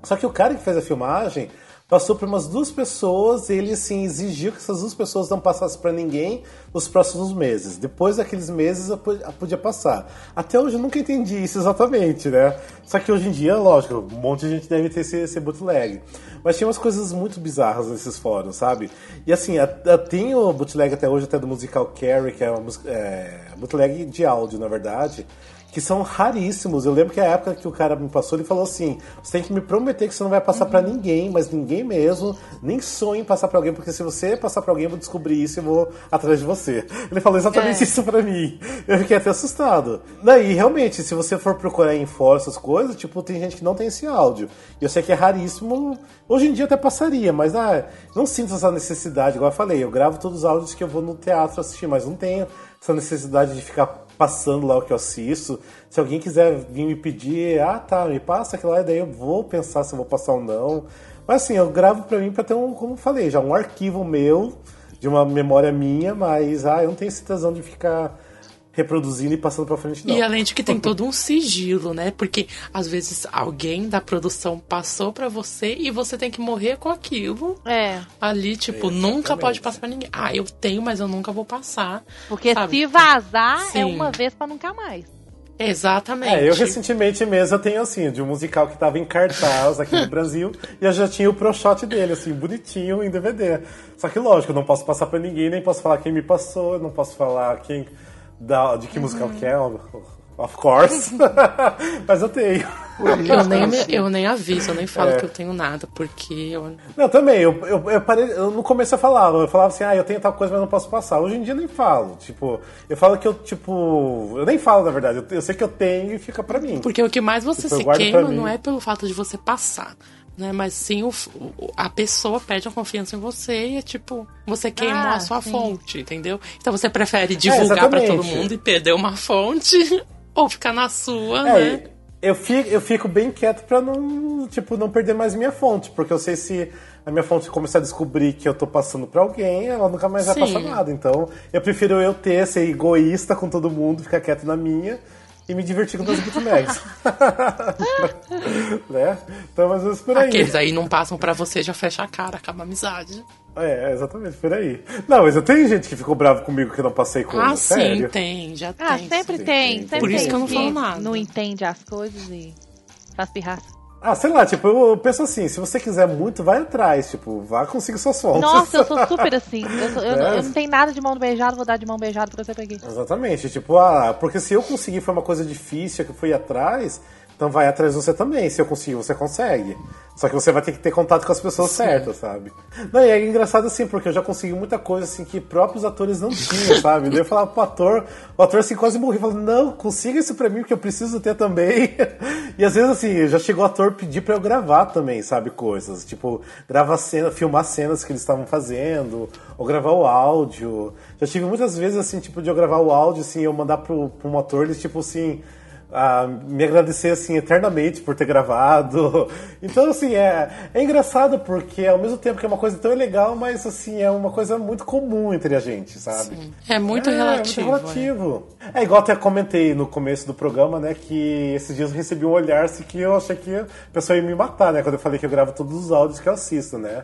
Só que o cara que fez a filmagem passou por umas duas pessoas e ele assim exigiu que essas duas pessoas não passassem pra ninguém nos próximos meses. Depois daqueles meses eu po- eu podia passar. Até hoje eu nunca entendi isso exatamente, né? Só que hoje em dia, lógico, um monte de gente deve ter esse, esse bootleg. Mas tinha umas coisas muito bizarras nesses fóruns, sabe? E assim, tem o bootleg até hoje, até do musical Carrie, que é uma é, bootleg de áudio, na verdade que são raríssimos. Eu lembro que a época que o cara me passou, ele falou assim: você tem que me prometer que você não vai passar pra ninguém, mas ninguém mesmo, nem sonhe em passar pra alguém, porque se você passar pra alguém, eu vou descobrir isso e vou atrás de você. Ele falou exatamente É. isso pra mim. Eu fiquei até assustado. Daí, realmente, se você for procurar em fórum essas coisas, tipo, tem gente que não tem esse áudio. E eu sei que é raríssimo. Hoje em dia até passaria, mas ah, não sinto essa necessidade, igual eu falei, eu gravo todos os áudios que eu vou no teatro assistir, mas não tenho essa necessidade de ficar passando lá o que eu assisto. Se alguém quiser vir me pedir, ah tá, me passa aquilo lá, e daí eu vou pensar se eu vou passar ou não. Mas assim, eu gravo pra mim pra ter um, como eu falei, já um arquivo meu, de uma memória minha, mas ah, eu não tenho tesão de ficar reproduzindo e passando pra frente, não. E além de que tem todo um sigilo, né? Porque às vezes alguém da produção passou pra você e você tem que morrer com aquilo. É. Ali, tipo, nunca pode passar pra ninguém. Ah, eu tenho, mas eu nunca vou passar. Porque Sabe? se vazar, é Sim. uma vez pra nunca mais. Exatamente. É, eu recentemente mesmo eu tenho assim, de um musical que tava em cartaz aqui no Brasil, e eu já tinha o pro shot dele, assim, bonitinho em DVD. Só que lógico, eu não posso passar pra ninguém, nem posso falar quem me passou, não posso falar quem da, de que musical que é, of course. Mas eu tenho. Eu nem, eu nem aviso, eu nem falo É. que eu tenho nada, porque eu. Não, também, eu, eu, eu parei, eu no começo eu falava, eu falava assim, ah, eu tenho tal coisa, mas não posso passar. Hoje em dia eu nem falo, tipo, eu falo que eu, tipo, eu nem falo, na verdade, eu, eu sei que eu tenho e fica pra mim. Porque o que mais você Tipo, se queima não é pelo fato de você passar. Né, mas sim o, a pessoa perde a confiança em você e é tipo, você queimou Ah, a sua sim. fonte, entendeu? Então você prefere divulgar pra todo É, exatamente. mundo e perder uma fonte ou ficar na sua, É, né? eu fico, eu fico bem quieto pra não, tipo, não perder mais minha fonte, porque eu sei se a minha fonte começar a descobrir que eu tô passando pra alguém, ela nunca mais vai Sim. passar nada. Então, eu prefiro eu ter, ser egoísta com todo mundo, ficar quieto na minha e me divertir com meus bootlegs. né? Então, ou menos por aí. Aqueles aí não passam pra você, já fecha a cara, acaba a amizade. É, exatamente, por aí. Não, mas eu tenho gente que ficou bravo comigo que eu não passei com Ah, sério. sim, tem, já Ah, tem. sempre sim, tem. tem. Sempre Por isso tem que eu não falo nada. Não entende as coisas e faz pirraça. Ah, sei lá, tipo, eu penso assim, se você quiser muito, vai atrás, tipo, vá conseguir suas fontes. Nossa, eu sou super assim. Eu, sou- eu- É. eu não tenho nada de mão beijada, vou dar de mão beijada pra você pegar. Exatamente, tipo, ah, porque se eu conseguir foi uma coisa difícil que eu fui atrás, então vai atrás você também. Se eu conseguir, você consegue. Só que você vai ter que ter contato com as pessoas certas, sabe? Não, e é engraçado assim, porque eu já consegui muita coisa assim que próprios atores não tinham, sabe? Daí eu falava pro ator, o ator assim quase morria, falando, não, consiga isso pra mim, porque eu preciso ter também. E às vezes assim, já chegou o ator pedir pra eu gravar também, sabe, coisas. Tipo, gravar cena, filmar cenas que eles estavam fazendo, ou gravar o áudio. Já tive muitas vezes assim, tipo, de eu gravar o áudio, assim, eu mandar pro, pro um ator, eles tipo assim. A me agradecer assim eternamente por ter gravado. Então assim é, é engraçado porque ao mesmo tempo que é uma coisa tão legal, mas assim é uma coisa muito comum entre a gente, sabe? Sim. É muito É, relativo. É, muito relativo. É igual até comentei no começo do programa, né, que esses dias eu recebi um olhar assim, que eu achei que a pessoa ia me matar, né, quando eu falei que eu gravo todos os áudios que eu assisto, né.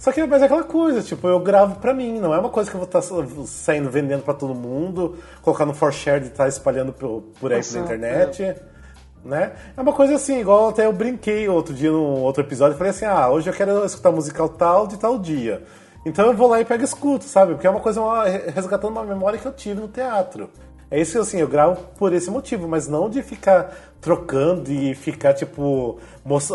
Só que mas é aquela coisa, tipo, eu gravo pra mim, não é uma coisa que eu vou estar saindo vendendo pra todo mundo, colocar no for share e estar espalhando por, por aí pela internet. Né? É uma coisa assim, igual até eu brinquei outro dia num outro episódio, falei assim, ah, hoje eu quero escutar musical tal de tal dia. Então eu vou lá e pego e escuto, sabe? Porque é uma coisa, uma, resgatando uma memória que eu tive no teatro. É isso que assim, eu gravo por esse motivo, mas não de ficar trocando e ficar, tipo,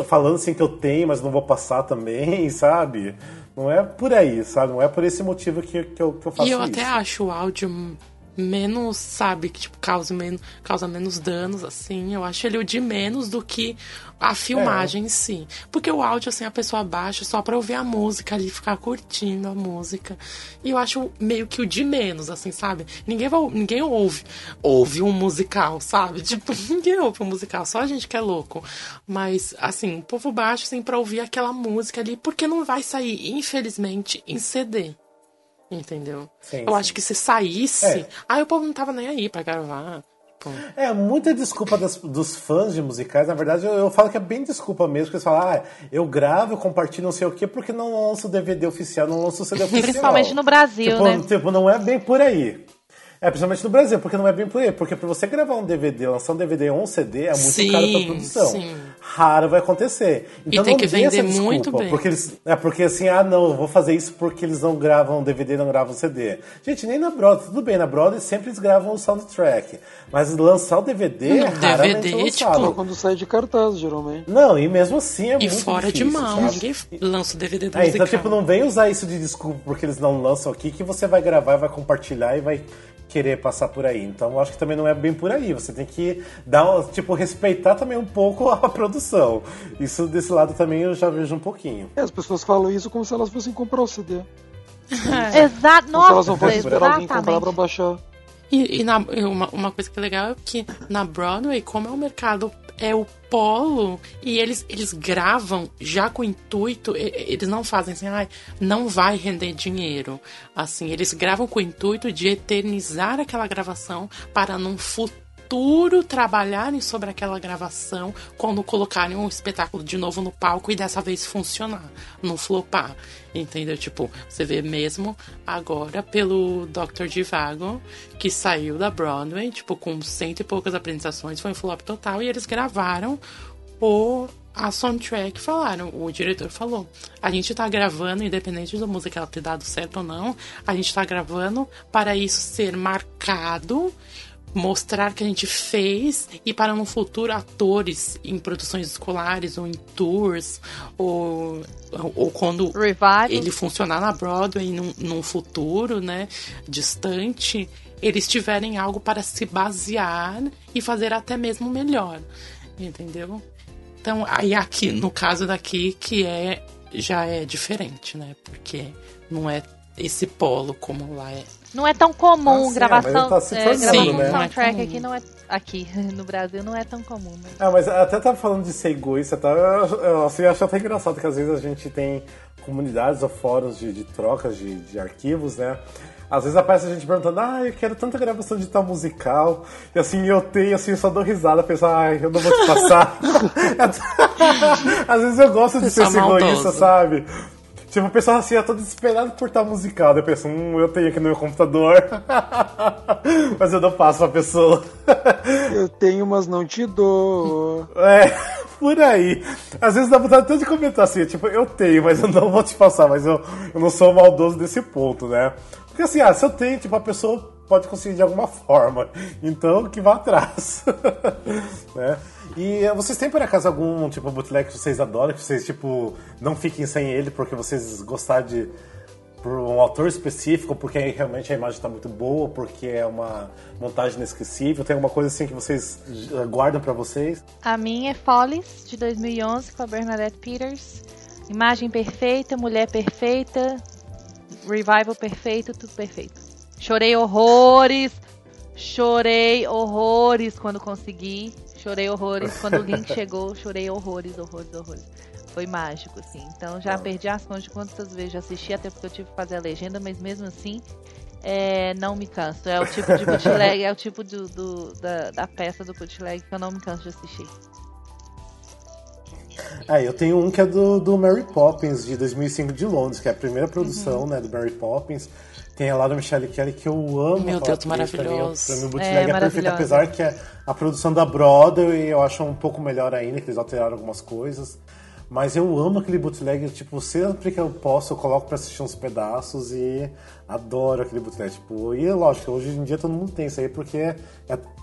falando assim que eu tenho, mas não vou passar também, sabe? Não é por aí, sabe? Não é por esse motivo que, que, eu, que eu faço E eu isso. até acho o áudio menos, sabe, que tipo, causa menos, causa menos danos, assim. Eu acho ele o de menos do que a filmagem É. em si. Porque o áudio, assim, a pessoa baixa só pra ouvir a música ali, ficar curtindo a música. E eu acho meio que o de menos, assim, sabe? Ninguém, vai, ninguém ouve. Ouve um musical, sabe? Tipo, ninguém ouve um musical, só a gente que é louco. Mas, assim, o povo baixa, assim, pra ouvir aquela música ali, porque não vai sair, infelizmente, em CD. Entendeu? Sim, eu sim. acho que se saísse. É. Aí o povo não tava nem aí pra gravar. Tipo, É, muita desculpa das- dos fãs de musicais. Na verdade, eu, eu falo que é bem desculpa mesmo, porque eles falam, ah, eu gravo, eu compartilho não sei o quê, porque não lanço o DVD oficial, não lanço o CD oficial. Principalmente no Brasil, tipo, né? Tipo, não é bem por aí. É, principalmente no Brasil, porque não é bem por aí. Porque pra você gravar um DVD, lançar um DVD ou um CD, é muito Sim, caro pra produção. sim. Raro vai acontecer. Então tem não que vender desculpa, muito bem. Porque eles, é porque assim, ah não, eu vou fazer isso porque eles não gravam DVD, não gravam CD. Gente, nem na Broadway, tudo bem, na Broadway sempre eles gravam o soundtrack. Mas lançar o DVD é raramente DVD, lançado. tipo, Quando sai de cartaz, geralmente. Não, e mesmo assim é e muito fora de difícil, mão. Ninguém lança o DVD do É, então, tipo, não vem usar isso de desculpa porque eles não lançam aqui, que você vai gravar, vai compartilhar e vai querer passar por aí. Então, eu acho que também não é bem por aí. Você tem que dar, um- tipo, respeitar também um pouco a produção. Isso desse lado também eu já vejo um pouquinho. É, as pessoas falam isso como se elas fossem comprar o CD. Exato, Como se elas nossa, não fossem esperar alguém comprar pra baixar. E, e na- uma, uma coisa que é legal é que na Broadway, como é um mercado, é o polo, e eles, eles gravam já com o intuito, eles não fazem assim, ai, não vai render dinheiro. Assim, eles gravam com o intuito de eternizar aquela gravação para num futuro trabalharem sobre aquela gravação quando colocarem um espetáculo de novo no palco e dessa vez funcionar, não flopar. Entendeu? Tipo, você vê mesmo agora pelo Dr. Divago, que saiu da Broadway, tipo, com cento e poucas apresentações, foi um flop total, e eles gravaram o a soundtrack falaram, o diretor falou, a gente tá gravando, independente do musical ter dado certo ou não, a gente tá gravando para isso ser marcado, mostrar que a gente fez e para no futuro atores em produções escolares ou em tours ou, ou quando Revival. ele funcionar na Broadway num, num futuro, né, distante, eles tiverem algo para se basear e fazer até mesmo melhor, entendeu? Então, aí aqui, no caso daqui, que é já é diferente, né? Porque não é esse polo como lá é. Não é tão comum Ah, sim, gravação, tá se é, tornando, gravação né? é soundtrack aqui não é aqui no Brasil não é tão comum, né? Ah, mas até tava falando de ser egoísta, tá? eu, eu, assim, eu acho até engraçado que às vezes a gente tem comunidades ou fóruns de, de trocas de, de arquivos, né? Às vezes aparece a gente perguntando, ah, eu quero tanta gravação de tal musical. E assim, eu tenho, assim, eu só dou risada, penso, ai, eu não vou te passar. Às vezes eu gosto de Você ser é esse egoísta, sabe? Tipo, o pessoal assim, eu tô desesperado por tal musical. Daí eu penso, hum, eu tenho aqui no meu computador. Mas eu não passo pra pessoa. Eu tenho, mas não te dou. É, por aí. Às vezes dá vontade até de comentar assim, tipo, eu tenho, mas eu não vou te passar, mas eu, eu não sou maldoso desse ponto, né? Porque assim, ah, se eu tenho, tipo, a pessoa pode conseguir de alguma forma. Então, que vá atrás. né? E eh, vocês têm, por acaso, algum, tipo, bootleg que vocês adoram, que vocês, tipo, não fiquem sem ele porque vocês gostaram de por um autor específico, porque realmente a imagem está muito boa, porque é uma montagem inesquecível. Tem alguma coisa assim que vocês eh, guardam pra vocês? A minha é Follies, de 2011, com a Bernadette Peters. Imagem perfeita, mulher perfeita, revival perfeito, tudo perfeito. Chorei horrores, chorei horrores quando consegui. Chorei horrores. Quando o link chegou, chorei horrores, horrores, horrores. Foi mágico, assim. Então já perdi as contas de quantas vezes já assisti, até porque eu tive que fazer a legenda, mas mesmo assim, é, não me canso. É o tipo de bootleg, é o tipo do, do- da, da peça do bootleg que eu não me canso de assistir. É, eu tenho um que é do, do Mary Poppins, de 2005 de Londres, que é a primeira produção Uhum. né, do Mary Poppins. Tem a Laura Michelle Kelly, que eu amo. Meu Deus, maravilhoso. Pra mim, o bootleg É, é, perfeito, apesar que é a produção da Broadway eu acho um pouco melhor ainda, que eles alteraram algumas coisas. Mas eu amo aquele bootleg, tipo, sempre que eu posso, eu coloco pra assistir uns pedaços e adoro aquele bootleg. Tipo, e lógico, hoje em dia todo mundo tem isso aí, porque, é-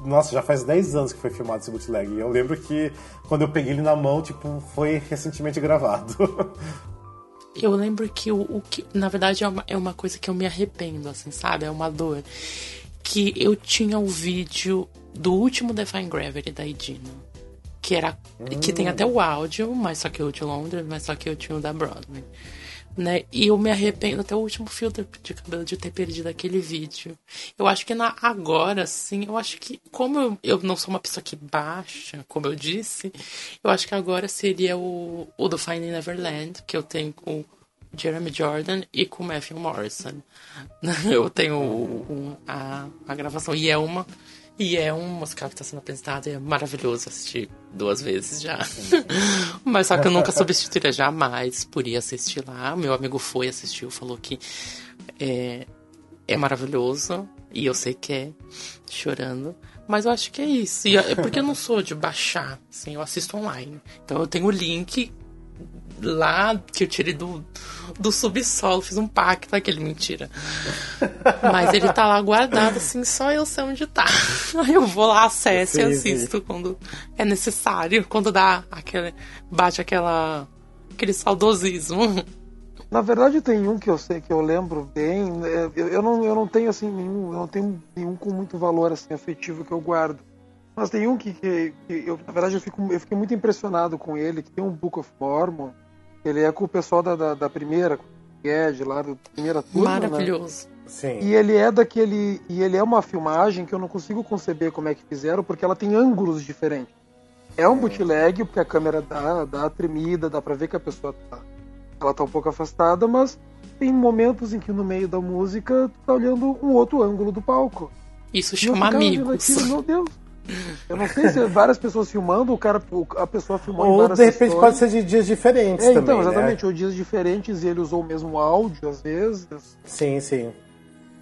nossa, já faz 10 anos que foi filmado esse bootleg. E eu lembro que quando eu peguei ele na mão, tipo, foi recentemente gravado. Eu lembro que o, o que, na verdade, é uma, é uma coisa que eu me arrependo, assim, sabe? É uma dor. Que eu tinha o vídeo do último Define Gravity da Idina. Que era. Que tem até o áudio, mas só que eu de Londres, mas só que eu tinha o da Broadway. Né? E eu me arrependo até o último filtro de cabelo de ter perdido aquele vídeo. Eu acho que na, agora, sim, eu acho que, como eu, eu não sou uma pessoa que baixa, como eu disse, eu acho que agora seria o, o do Finding Neverland, que eu tenho com o Jeremy Jordan e com o Matthew Morrison. Eu tenho o- o- a, a gravação. E é uma. E é um musical que está sendo apresentado e é maravilhoso assistir duas vezes já. Mas só que eu nunca substituiria jamais por ir assistir lá. Meu amigo foi, assistiu, falou que é, é maravilhoso. E eu sei que é chorando. Mas eu acho que é isso. E é porque eu não sou de baixar, assim, eu assisto online. Então eu tenho o link lá que eu tirei do, do subsolo, fiz um pacto, aquele mentira. Mas ele tá lá guardado, assim, só eu sei onde tá. Aí eu vou lá, acesso e assisto quando é necessário, quando dá aquele. bate aquela. aquele saudosismo. Na verdade tem um que eu sei que eu lembro bem. é, Eu, eu não, eu não tenho assim nenhum, eu não tenho nenhum com muito valor assim afetivo que eu guardo. Mas tem um que, que, que eu, na verdade eu, fico, eu fiquei muito impressionado com ele, que tem um Book of Mormon. Ele é com o pessoal da, da, da primeira, com o Ed lá da primeira turma, né? Maravilhoso. Sim. E ele é daquele. E ele é uma filmagem que eu não consigo conceber como é que fizeram, porque ela tem ângulos diferentes. É um bootleg, porque a câmera dá, dá a tremida, dá pra ver que a pessoa tá. Ela tá um pouco afastada, mas tem momentos em que no meio da música tu tá olhando um outro ângulo do palco. Isso chama amigos. aquilo, meu Deus. Eu não sei se várias pessoas filmando, o cara, a pessoa filmou em Ou várias de repente sessões. pode ser de dias diferentes É, também. então, né? exatamente, ou dias diferentes e ele usou o mesmo áudio às vezes. Sim, sim.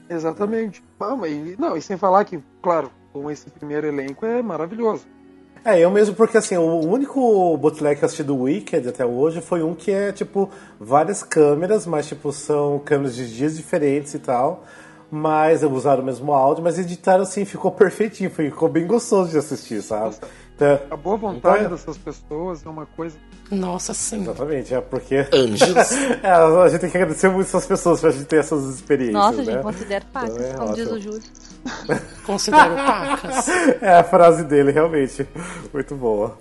Exatamente. Ah, mas, não, e sem falar que, claro, com esse primeiro elenco é maravilhoso. É, eu mesmo, porque assim, o único bootleg que eu assisti do Wicked até hoje foi um que é, tipo, várias câmeras, mas, tipo, são câmeras de dias diferentes e tal. Mas usaram o mesmo áudio, mas editaram assim, ficou perfeitinho, ficou bem gostoso de assistir, sabe? Então, A boa vontade Então, dessas pessoas é uma coisa. Nossa, sim. Exatamente, é porque. Anjos. É, a gente tem que agradecer muito essas pessoas pra gente ter essas experiências. Nossa, né? gente, considero pacas, Então é como diz o Júlio. Considero pacas. É a frase dele, realmente. Muito boa.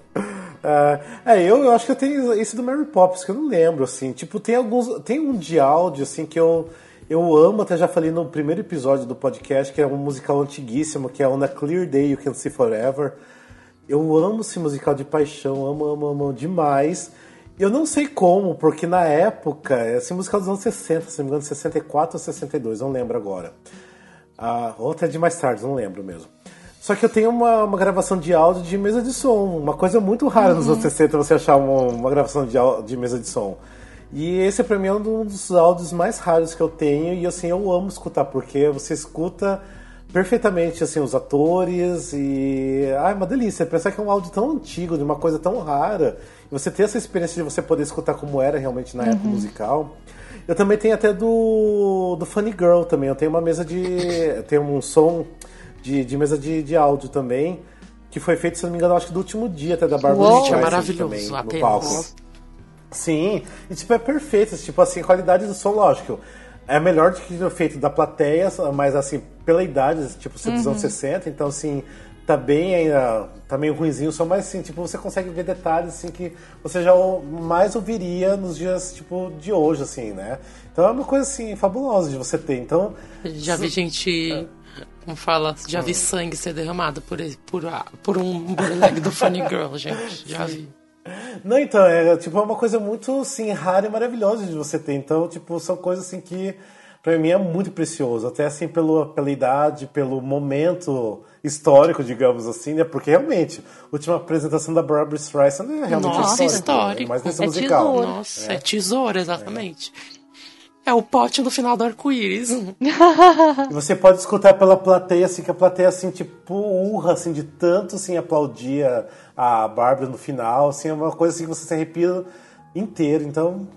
Ah, é, eu, eu acho que eu tenho esse do Mary Poppins, que eu não lembro, assim. Tipo, tem alguns. Tem um de áudio, assim, que eu. Eu amo, até já falei no primeiro episódio do podcast, que é um musical antiguíssimo, que é On a Clear Day You Can See Forever. Eu amo esse musical de paixão, amo, amo, amo demais. Eu não sei como, porque na época, esse musical dos anos 60, se não me engano, 64 ou 62, não lembro agora. Ah, ou até de mais tarde, não lembro mesmo. Só que eu tenho uma, uma gravação de áudio de mesa de som. Uma coisa muito rara nos anos 60 você achar uma, uma gravação de, de mesa de som. E esse pra mim é um dos áudios mais raros que eu tenho. E assim, eu amo escutar, porque você escuta perfeitamente assim os atores e. Ah, é uma delícia. Pensar que é um áudio tão antigo, de uma coisa tão rara. E você ter essa experiência de você poder escutar como era realmente na época musical. Eu também tenho até do, do Funny Girl também. Eu tenho uma mesa de. tenho um som de, de mesa de, de áudio também. Que foi feito, se não me engano, acho que do último dia até da Barbara! Gente, é Streisand maravilhoso, também, no palco. Sim, e tipo, é perfeito, tipo assim, a qualidade do som, lógico, é melhor do que o feito da plateia, mas assim, pela idade, tipo, ser dos anos 60, então assim, tá bem ainda, tá meio ruimzinho o som, mas assim, tipo, você consegue ver detalhes assim que você já mais ouviria nos dias, tipo, de hoje, assim, né? Então é uma coisa assim, fabulosa de você ter, então... Já vi gente Como fala, já vi sangue ser derramado por, por, por um bootleg do Funny Girl, gente. Já vi. Não, então, é tipo é uma coisa muito assim, rara e maravilhosa de você ter. Então, tipo, são coisas assim que pra mim é muito precioso, até assim pelo, pela idade, pelo momento histórico, digamos assim, né? Porque realmente, a última apresentação da Barbara Streisand é realmente Nossa, histórico, histórico. né? Mas É musical. tesouro. Nossa, é, tesouro, exatamente. É. o pote no final do arco-íris. Você pode escutar pela plateia, assim, que a plateia, assim, tipo, urra, assim, de tanto, assim, aplaudir a, a Bárbara no final, assim, é uma coisa, assim, que você se arrepia inteiro. Então,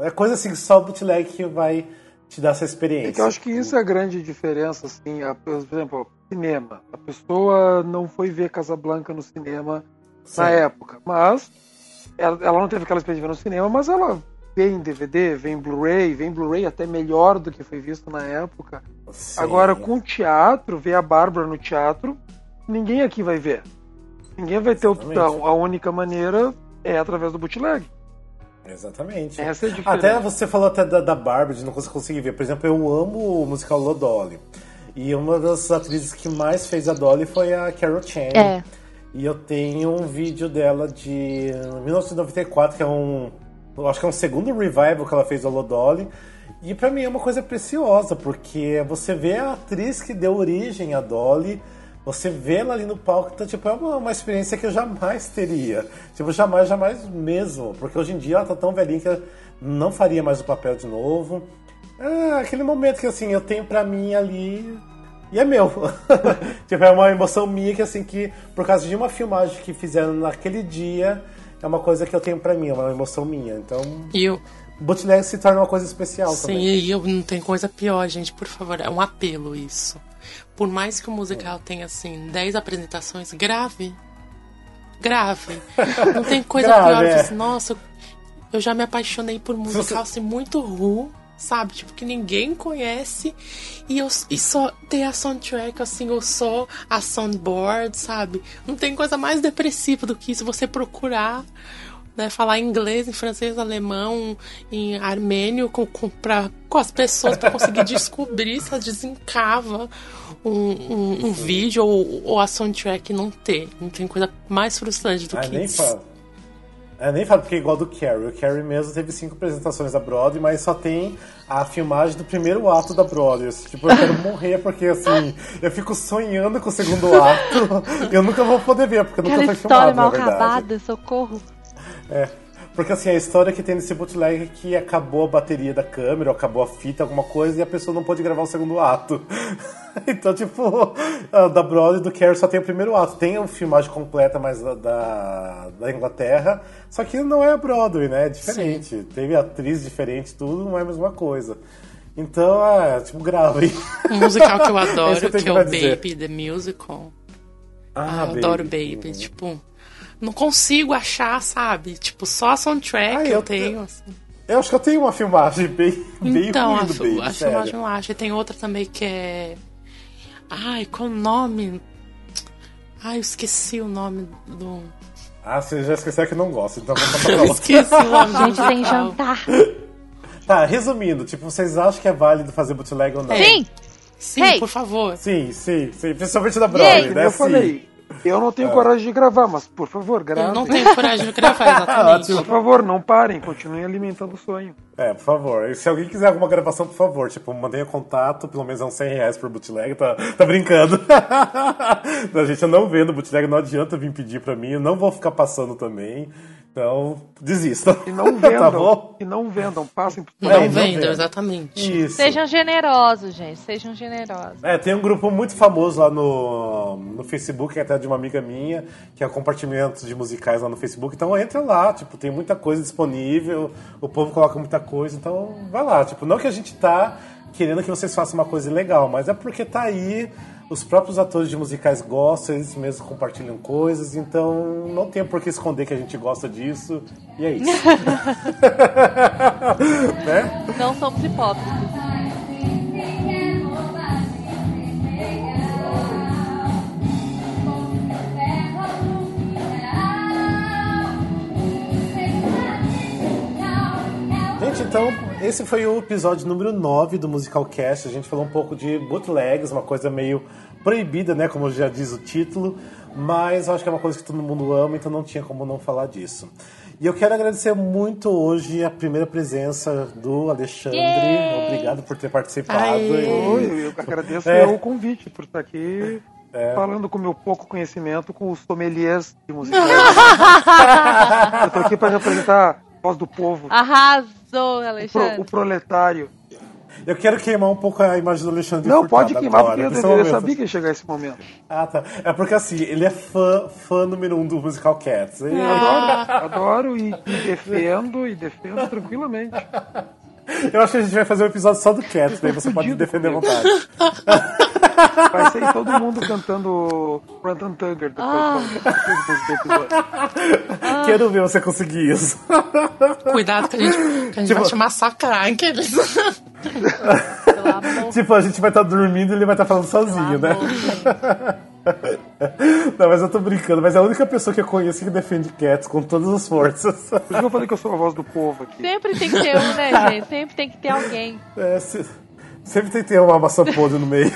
é coisa, assim, que só o bootleg que vai te dar essa experiência. É que eu acho que isso é a grande diferença, assim, a- por exemplo, cinema. A pessoa não foi ver Casablanca no cinema na Sim. época, mas ela, ela não teve aquela experiência no cinema, mas ela vê em DVD, vê em Blu-ray, vê em Bluray até melhor do que foi visto na época. Sim. Agora, com o teatro, ver a Bárbara no teatro, ninguém aqui vai ver. Ninguém vai ter Exatamente. opção. A única maneira é através do bootleg. Exatamente. Essa é a diferença. Até você falou até da, da Barbie, de não conseguir ver. Por exemplo, eu amo o musical Lodolly. E uma das atrizes que mais fez a Dolly foi a Carol Channing. É. E eu tenho um vídeo dela de 1994, que é um. Eu acho que é um segundo revival que ela fez do Lodolly. E pra mim é uma coisa preciosa, porque você vê a atriz que deu origem à Dolly, você vê ela ali no palco, então, tipo, é uma, uma experiência que eu jamais teria. Tipo, jamais, jamais mesmo. Porque hoje em dia ela tá tão velhinha que eu não faria mais o papel de novo. É aquele momento que assim, eu tenho pra mim ali e é meu. tipo, é uma emoção minha que assim que por causa de uma filmagem que fizeram naquele dia, é uma coisa que eu tenho pra mim, é uma emoção minha. Então, E eu, bootleg se torna uma coisa especial sim, também. e eu não tem coisa pior, gente, por favor, é um apelo isso. Por mais que o musical tenha, assim, 10 apresentações, grave. Grave. Não tem coisa Grave, pior é. Nossa, eu já me apaixonei por musical, assim, muito ruim. Sabe, tipo, que ninguém conhece e, eu, e só ter a soundtrack, assim, ou só a soundboard, sabe? Não tem coisa mais depressiva do que isso, você procurar né, falar inglês, em francês, alemão, em armênio com, com, pra, com as pessoas para conseguir descobrir se ela desencava um, um, um vídeo ou, ou a soundtrack não ter. Não tem coisa mais frustrante do Ah, que isso. falo. É, nem falo porque é igual do Carrie. O Carrie mesmo teve cinco apresentações da Broadway, mas só tem a filmagem do primeiro ato da Broadway. Tipo, eu quero morrer porque, assim, eu fico sonhando com o segundo ato. eu nunca vou poder ver, porque nunca Aquela foi história filmado, na mal verdade. acabada, socorro. É. Porque assim, a história que tem nesse bootleg é que acabou a bateria da câmera, ou acabou a fita, alguma coisa, e a pessoa não pôde gravar o segundo ato. então, tipo, a da Broadway do Carrie só tem o primeiro ato. Tem a filmagem completa, mas da, da, Inglaterra. Só que não é a Broadway, né? É diferente. Teve atriz diferente, tudo, não é a mesma coisa. Então, é, tipo, grave. Um musical que eu É adoro, que eu tenho que é o pra dizer. Baby, The Musical. Ah, eu adoro Baby. Tipo, não consigo achar, sabe? Tipo, só a soundtrack Ah, eu, eu- tenho. assim. Eu acho que eu tenho uma filmagem bem, bem Então, ruim a, Baby, a sério. filmagem eu acho. E tem outra também que é. Ai, qual o nome? Ai, eu esqueci o nome do. Ah, você já esqueceu que não gosta, então vamos passar pra Eu lá. esqueci o nome do Gente, sem jantar. Tá, resumindo, tipo, vocês acham que é válido fazer bootleg ou não? Sim! Sim, Hey! por favor. Sim, sim, sim. Principalmente da Broadway, Como né? eu Sim. falei, eu não tenho coragem de gravar, mas por favor, gravem. Eu não tenho coragem de gravar, exatamente. Por favor, não parem, continuem alimentando o sonho. É, por favor. E se alguém quiser alguma gravação, por favor, tipo, mantenha contato, pelo menos é uns 100 reais por bootleg, tá, tá brincando. não, gente, eu não vendo bootleg, não adianta vir pedir pra mim, eu não vou ficar passando também. Então, desistam. E não tá vendam. bom? e não vendam, passem por Não É, não vendam, exatamente. Isso. Sejam generosos, gente. Sejam generosos. É, tem um grupo muito famoso lá no, no Facebook, que é até de uma amiga minha, que é o compartimento de musicais lá no Facebook. Então entra lá, tipo, tem muita coisa disponível, o povo coloca muita coisa, então vai lá. Tipo, não que a gente tá querendo que vocês façam uma coisa legal, mas é porque tá aí, os próprios atores de musicais gostam, eles mesmos compartilham coisas, então não tem por que esconder que a gente gosta disso, e é isso. né? Não somos hipócritas. Gente, então esse foi o episódio número 9 do Musical Cast. A gente falou um pouco de bootlegs, uma coisa meio proibida, né? Como já diz o título. Mas eu acho que é uma coisa que todo mundo ama, então não tinha como não falar disso. E eu quero agradecer muito hoje a primeira presença do Alexandre. Yay! Obrigado por ter participado. Aê! E- eu agradeço É. eu o convite por estar aqui falando com o meu pouco conhecimento com os sommeliers de música. eu tô aqui para representar a voz do povo, Arrasou, o, pro- Alexandre. o proletário. Eu quero queimar um pouco a imagem do Alexandre Não, pode queimar, agora, porque eu, eu momento. sabia que ia chegar esse momento. Ah, tá. É porque assim, ele é fã, fã número um do Musical Cats. Ele- Eu adoro, adoro e, e defendo, e defendo tranquilamente. Eu acho que a gente vai fazer um episódio só do Cats, daí você pode defender à vontade. Vai ser todo mundo cantando Brandon Tugger depois do- do episódio. Quero ver você conseguir isso. Cuidado que a gente, que a gente Tipo- vai te massacrar, hein, querido? Pelo amor tipo, a gente vai estar dormindo e ele vai estar falando sozinho, né? Não, mas eu tô brincando, mas é a única pessoa que eu conheço que defende Cats com todas as forças. Por isso que eu falei que eu sou a voz do povo aqui. Sempre tem que ter um, né, gente? Sempre tem que ter alguém. É, se- sempre tem que ter uma maçã podre no meio.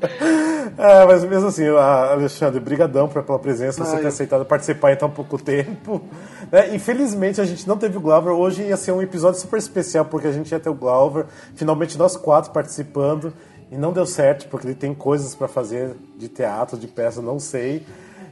É, mas mesmo assim, a- Alexandre, brigadão pela presença, você Ah, ter eu- aceitado participar em tão pouco tempo. Né? Infelizmente a gente não teve o Glauber, hoje ia ser um episódio super especial, porque a gente ia ter o Glauber, finalmente nós quatro participando, e não deu certo, porque ele tem coisas pra fazer de teatro, de peça, não sei.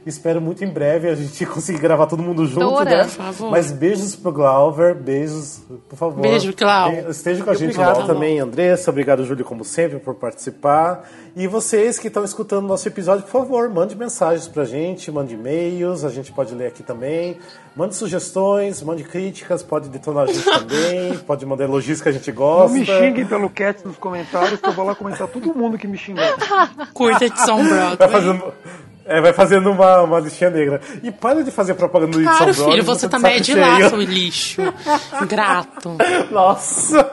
Espero muito em breve a gente conseguir gravar todo mundo junto, Dora. né? Por favor. Mas beijos pro Glauber, beijos, por favor. Beijo, Glau. Esteja com a gente Obrigada, lá também, Andressa. Obrigado, Júlio, como sempre, por participar. E vocês que estão escutando nosso episódio, por favor, mande mensagens pra gente, mande e-mails, a gente pode ler aqui também. Mande sugestões, mande críticas, pode detonar a gente também, pode mandar elogios que a gente Não gosta. me xinguem pelo Cats nos comentários, que eu vou lá comentar todo mundo que me xingou. Curta de São Vai Broadway. fazendo, é, vai fazendo uma, uma listinha negra. E para de fazer propaganda do Claro, São filho, Brothers, você também é de cheio. lá, seu lixo. Grato. Nossa!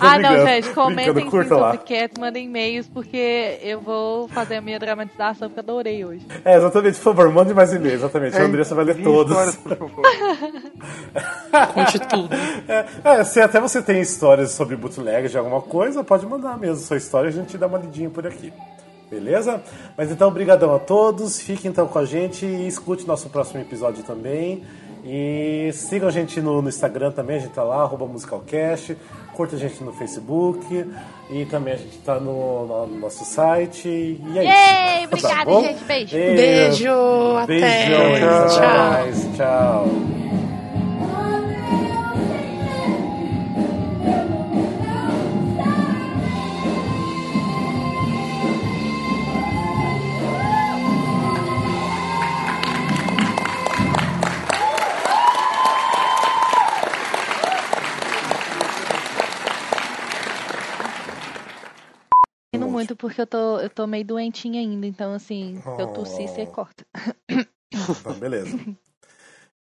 Ah, não, gente, comentem sim sobre lá. Cats, mandem e-mails, porque eu vou fazer a minha dramatização, porque eu adorei hoje. É, exatamente, por favor, mande mais e-mails, exatamente. a É, Andressa vai ler todos. histórias, por favor. Conte tudo. É, é, se até você tem histórias sobre bootleg de alguma coisa, pode mandar mesmo sua história e a gente dá uma lidinha por aqui. Beleza? Mas então, obrigadão a todos. Fiquem então com a gente e escute nosso próximo episódio também. E sigam a gente no, no Instagram também, a gente tá lá, arroba musicalcast. Curta a gente no Facebook. E também a gente tá no, no- no nosso site. E é Yay! isso. Obrigada, bom? gente. Beijo. Beijo, até. Beijões, Tchau. mais. Tchau. Porque eu tô, eu tô meio doentinha ainda, então assim, se eu tossir, você corta. Tá, beleza.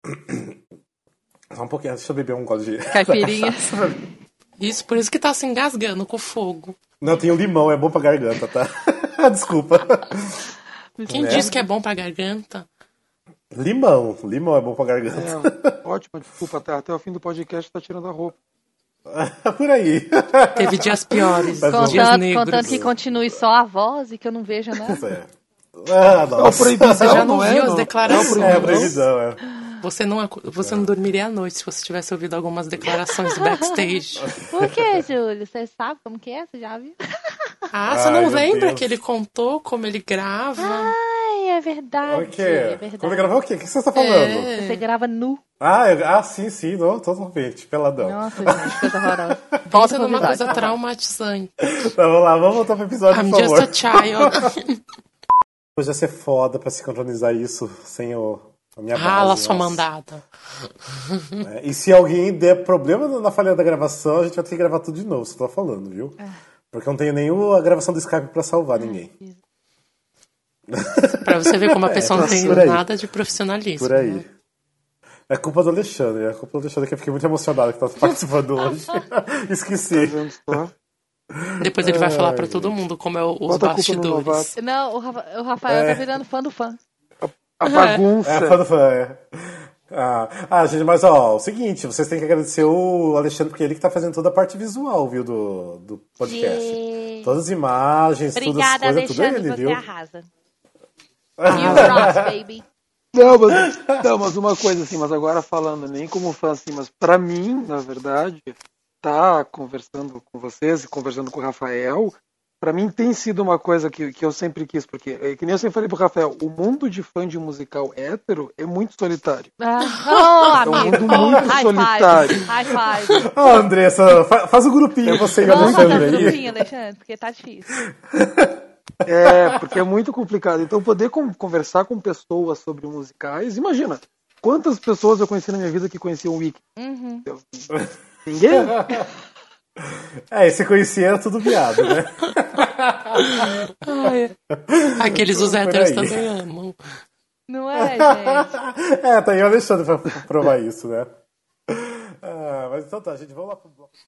Só um pouquinho, deixa eu beber um gole de. Caipirinha. Isso, por isso que tá se engasgando com fogo. Não, tem um limão, é bom pra garganta, tá? Desculpa. Quem Né? disse que é bom pra garganta? Limão, limão é bom pra garganta. É, ótima desculpa, tá? Até o fim do podcast tá tirando a roupa. Por aí. Teve dias piores, bom. dias Contanto, negros. contanto que continue só a voz e que eu não veja nada. É. Ah, É nossa. proibidão, Você já não não é? viu as Não. declarações? É, proibidão, é. Você não, você não dormiria à noite se você tivesse ouvido algumas declarações do backstage. Por que, Júlio? Você sabe como que é? Você já viu? Ah, você Ai, não lembra Deus. que ele contou como ele grava? Ai, é verdade. O quê? É verdade. Quando gravar o quê? O que você está falando? É. Você grava nu. Ah, eu- ah, sim, sim, não, totalmente, peladão. Nossa, gente, coisa horrorosa. Volta numa coisa traumatizante. Tá, vamos lá, vamos voltar pro episódio, I'm por just favor. a child. Hoje ia ser foda pra sincronizar isso sem o, a minha Rala base, sua nossa. mandada. É, E se alguém der problema na falha da gravação, a gente vai ter que gravar tudo de novo, você tá falando, viu? Porque eu não tenho nenhuma gravação do Skype pra salvar ninguém. Pra você ver como a pessoa não tem por aí. nada de profissionalismo. Por aí. É culpa do Alexandre, é culpa do Alexandre que eu fiquei muito emocionado que tá participando hoje. Esqueci. Vendo só? Depois ele vai falar pra todo mundo como é o- os Bota a bastidores. Não, o, Rafa- o Rafael É. tá virando fã do fã. A bagunça. É, fã do fã, é. Ah, ah, gente, mas ó, o seguinte, vocês têm que agradecer o Alexandre, porque ele que tá fazendo toda a parte visual, viu, do, do podcast. Yay. Todas as imagens, Obrigada, todas as coisas, tudo Alexandre, ele, você viu? arrasa. You rock, baby. Não mas, não, mas uma coisa assim, mas agora falando nem como fã assim, mas pra mim, na verdade, tá conversando com vocês e conversando com o Rafael, pra mim tem sido uma coisa que, que eu sempre quis, porque, é, que nem eu sempre falei pro Rafael, o mundo de fã de musical hétero é muito solitário. Ah, É um amigo. mundo muito High solitário. five. High five. Ah, Andressa, fa- faz o grupinho, você e o Alexandre um aí. grupinho, Alexandre, porque tá difícil. É, porque é muito complicado. Então, poder con- conversar com pessoas sobre musicais, imagina, quantas pessoas eu conheci na minha vida que conheciam o Wiki? Uhum. Ninguém? É, esse conhecia era tudo viado, né? Ai, aqueles os Por héteros também amam. Não é, gente? É, tá aí o Alexandre pra provar isso, né? Ah, mas então tá, gente, vamos lá pro bloco.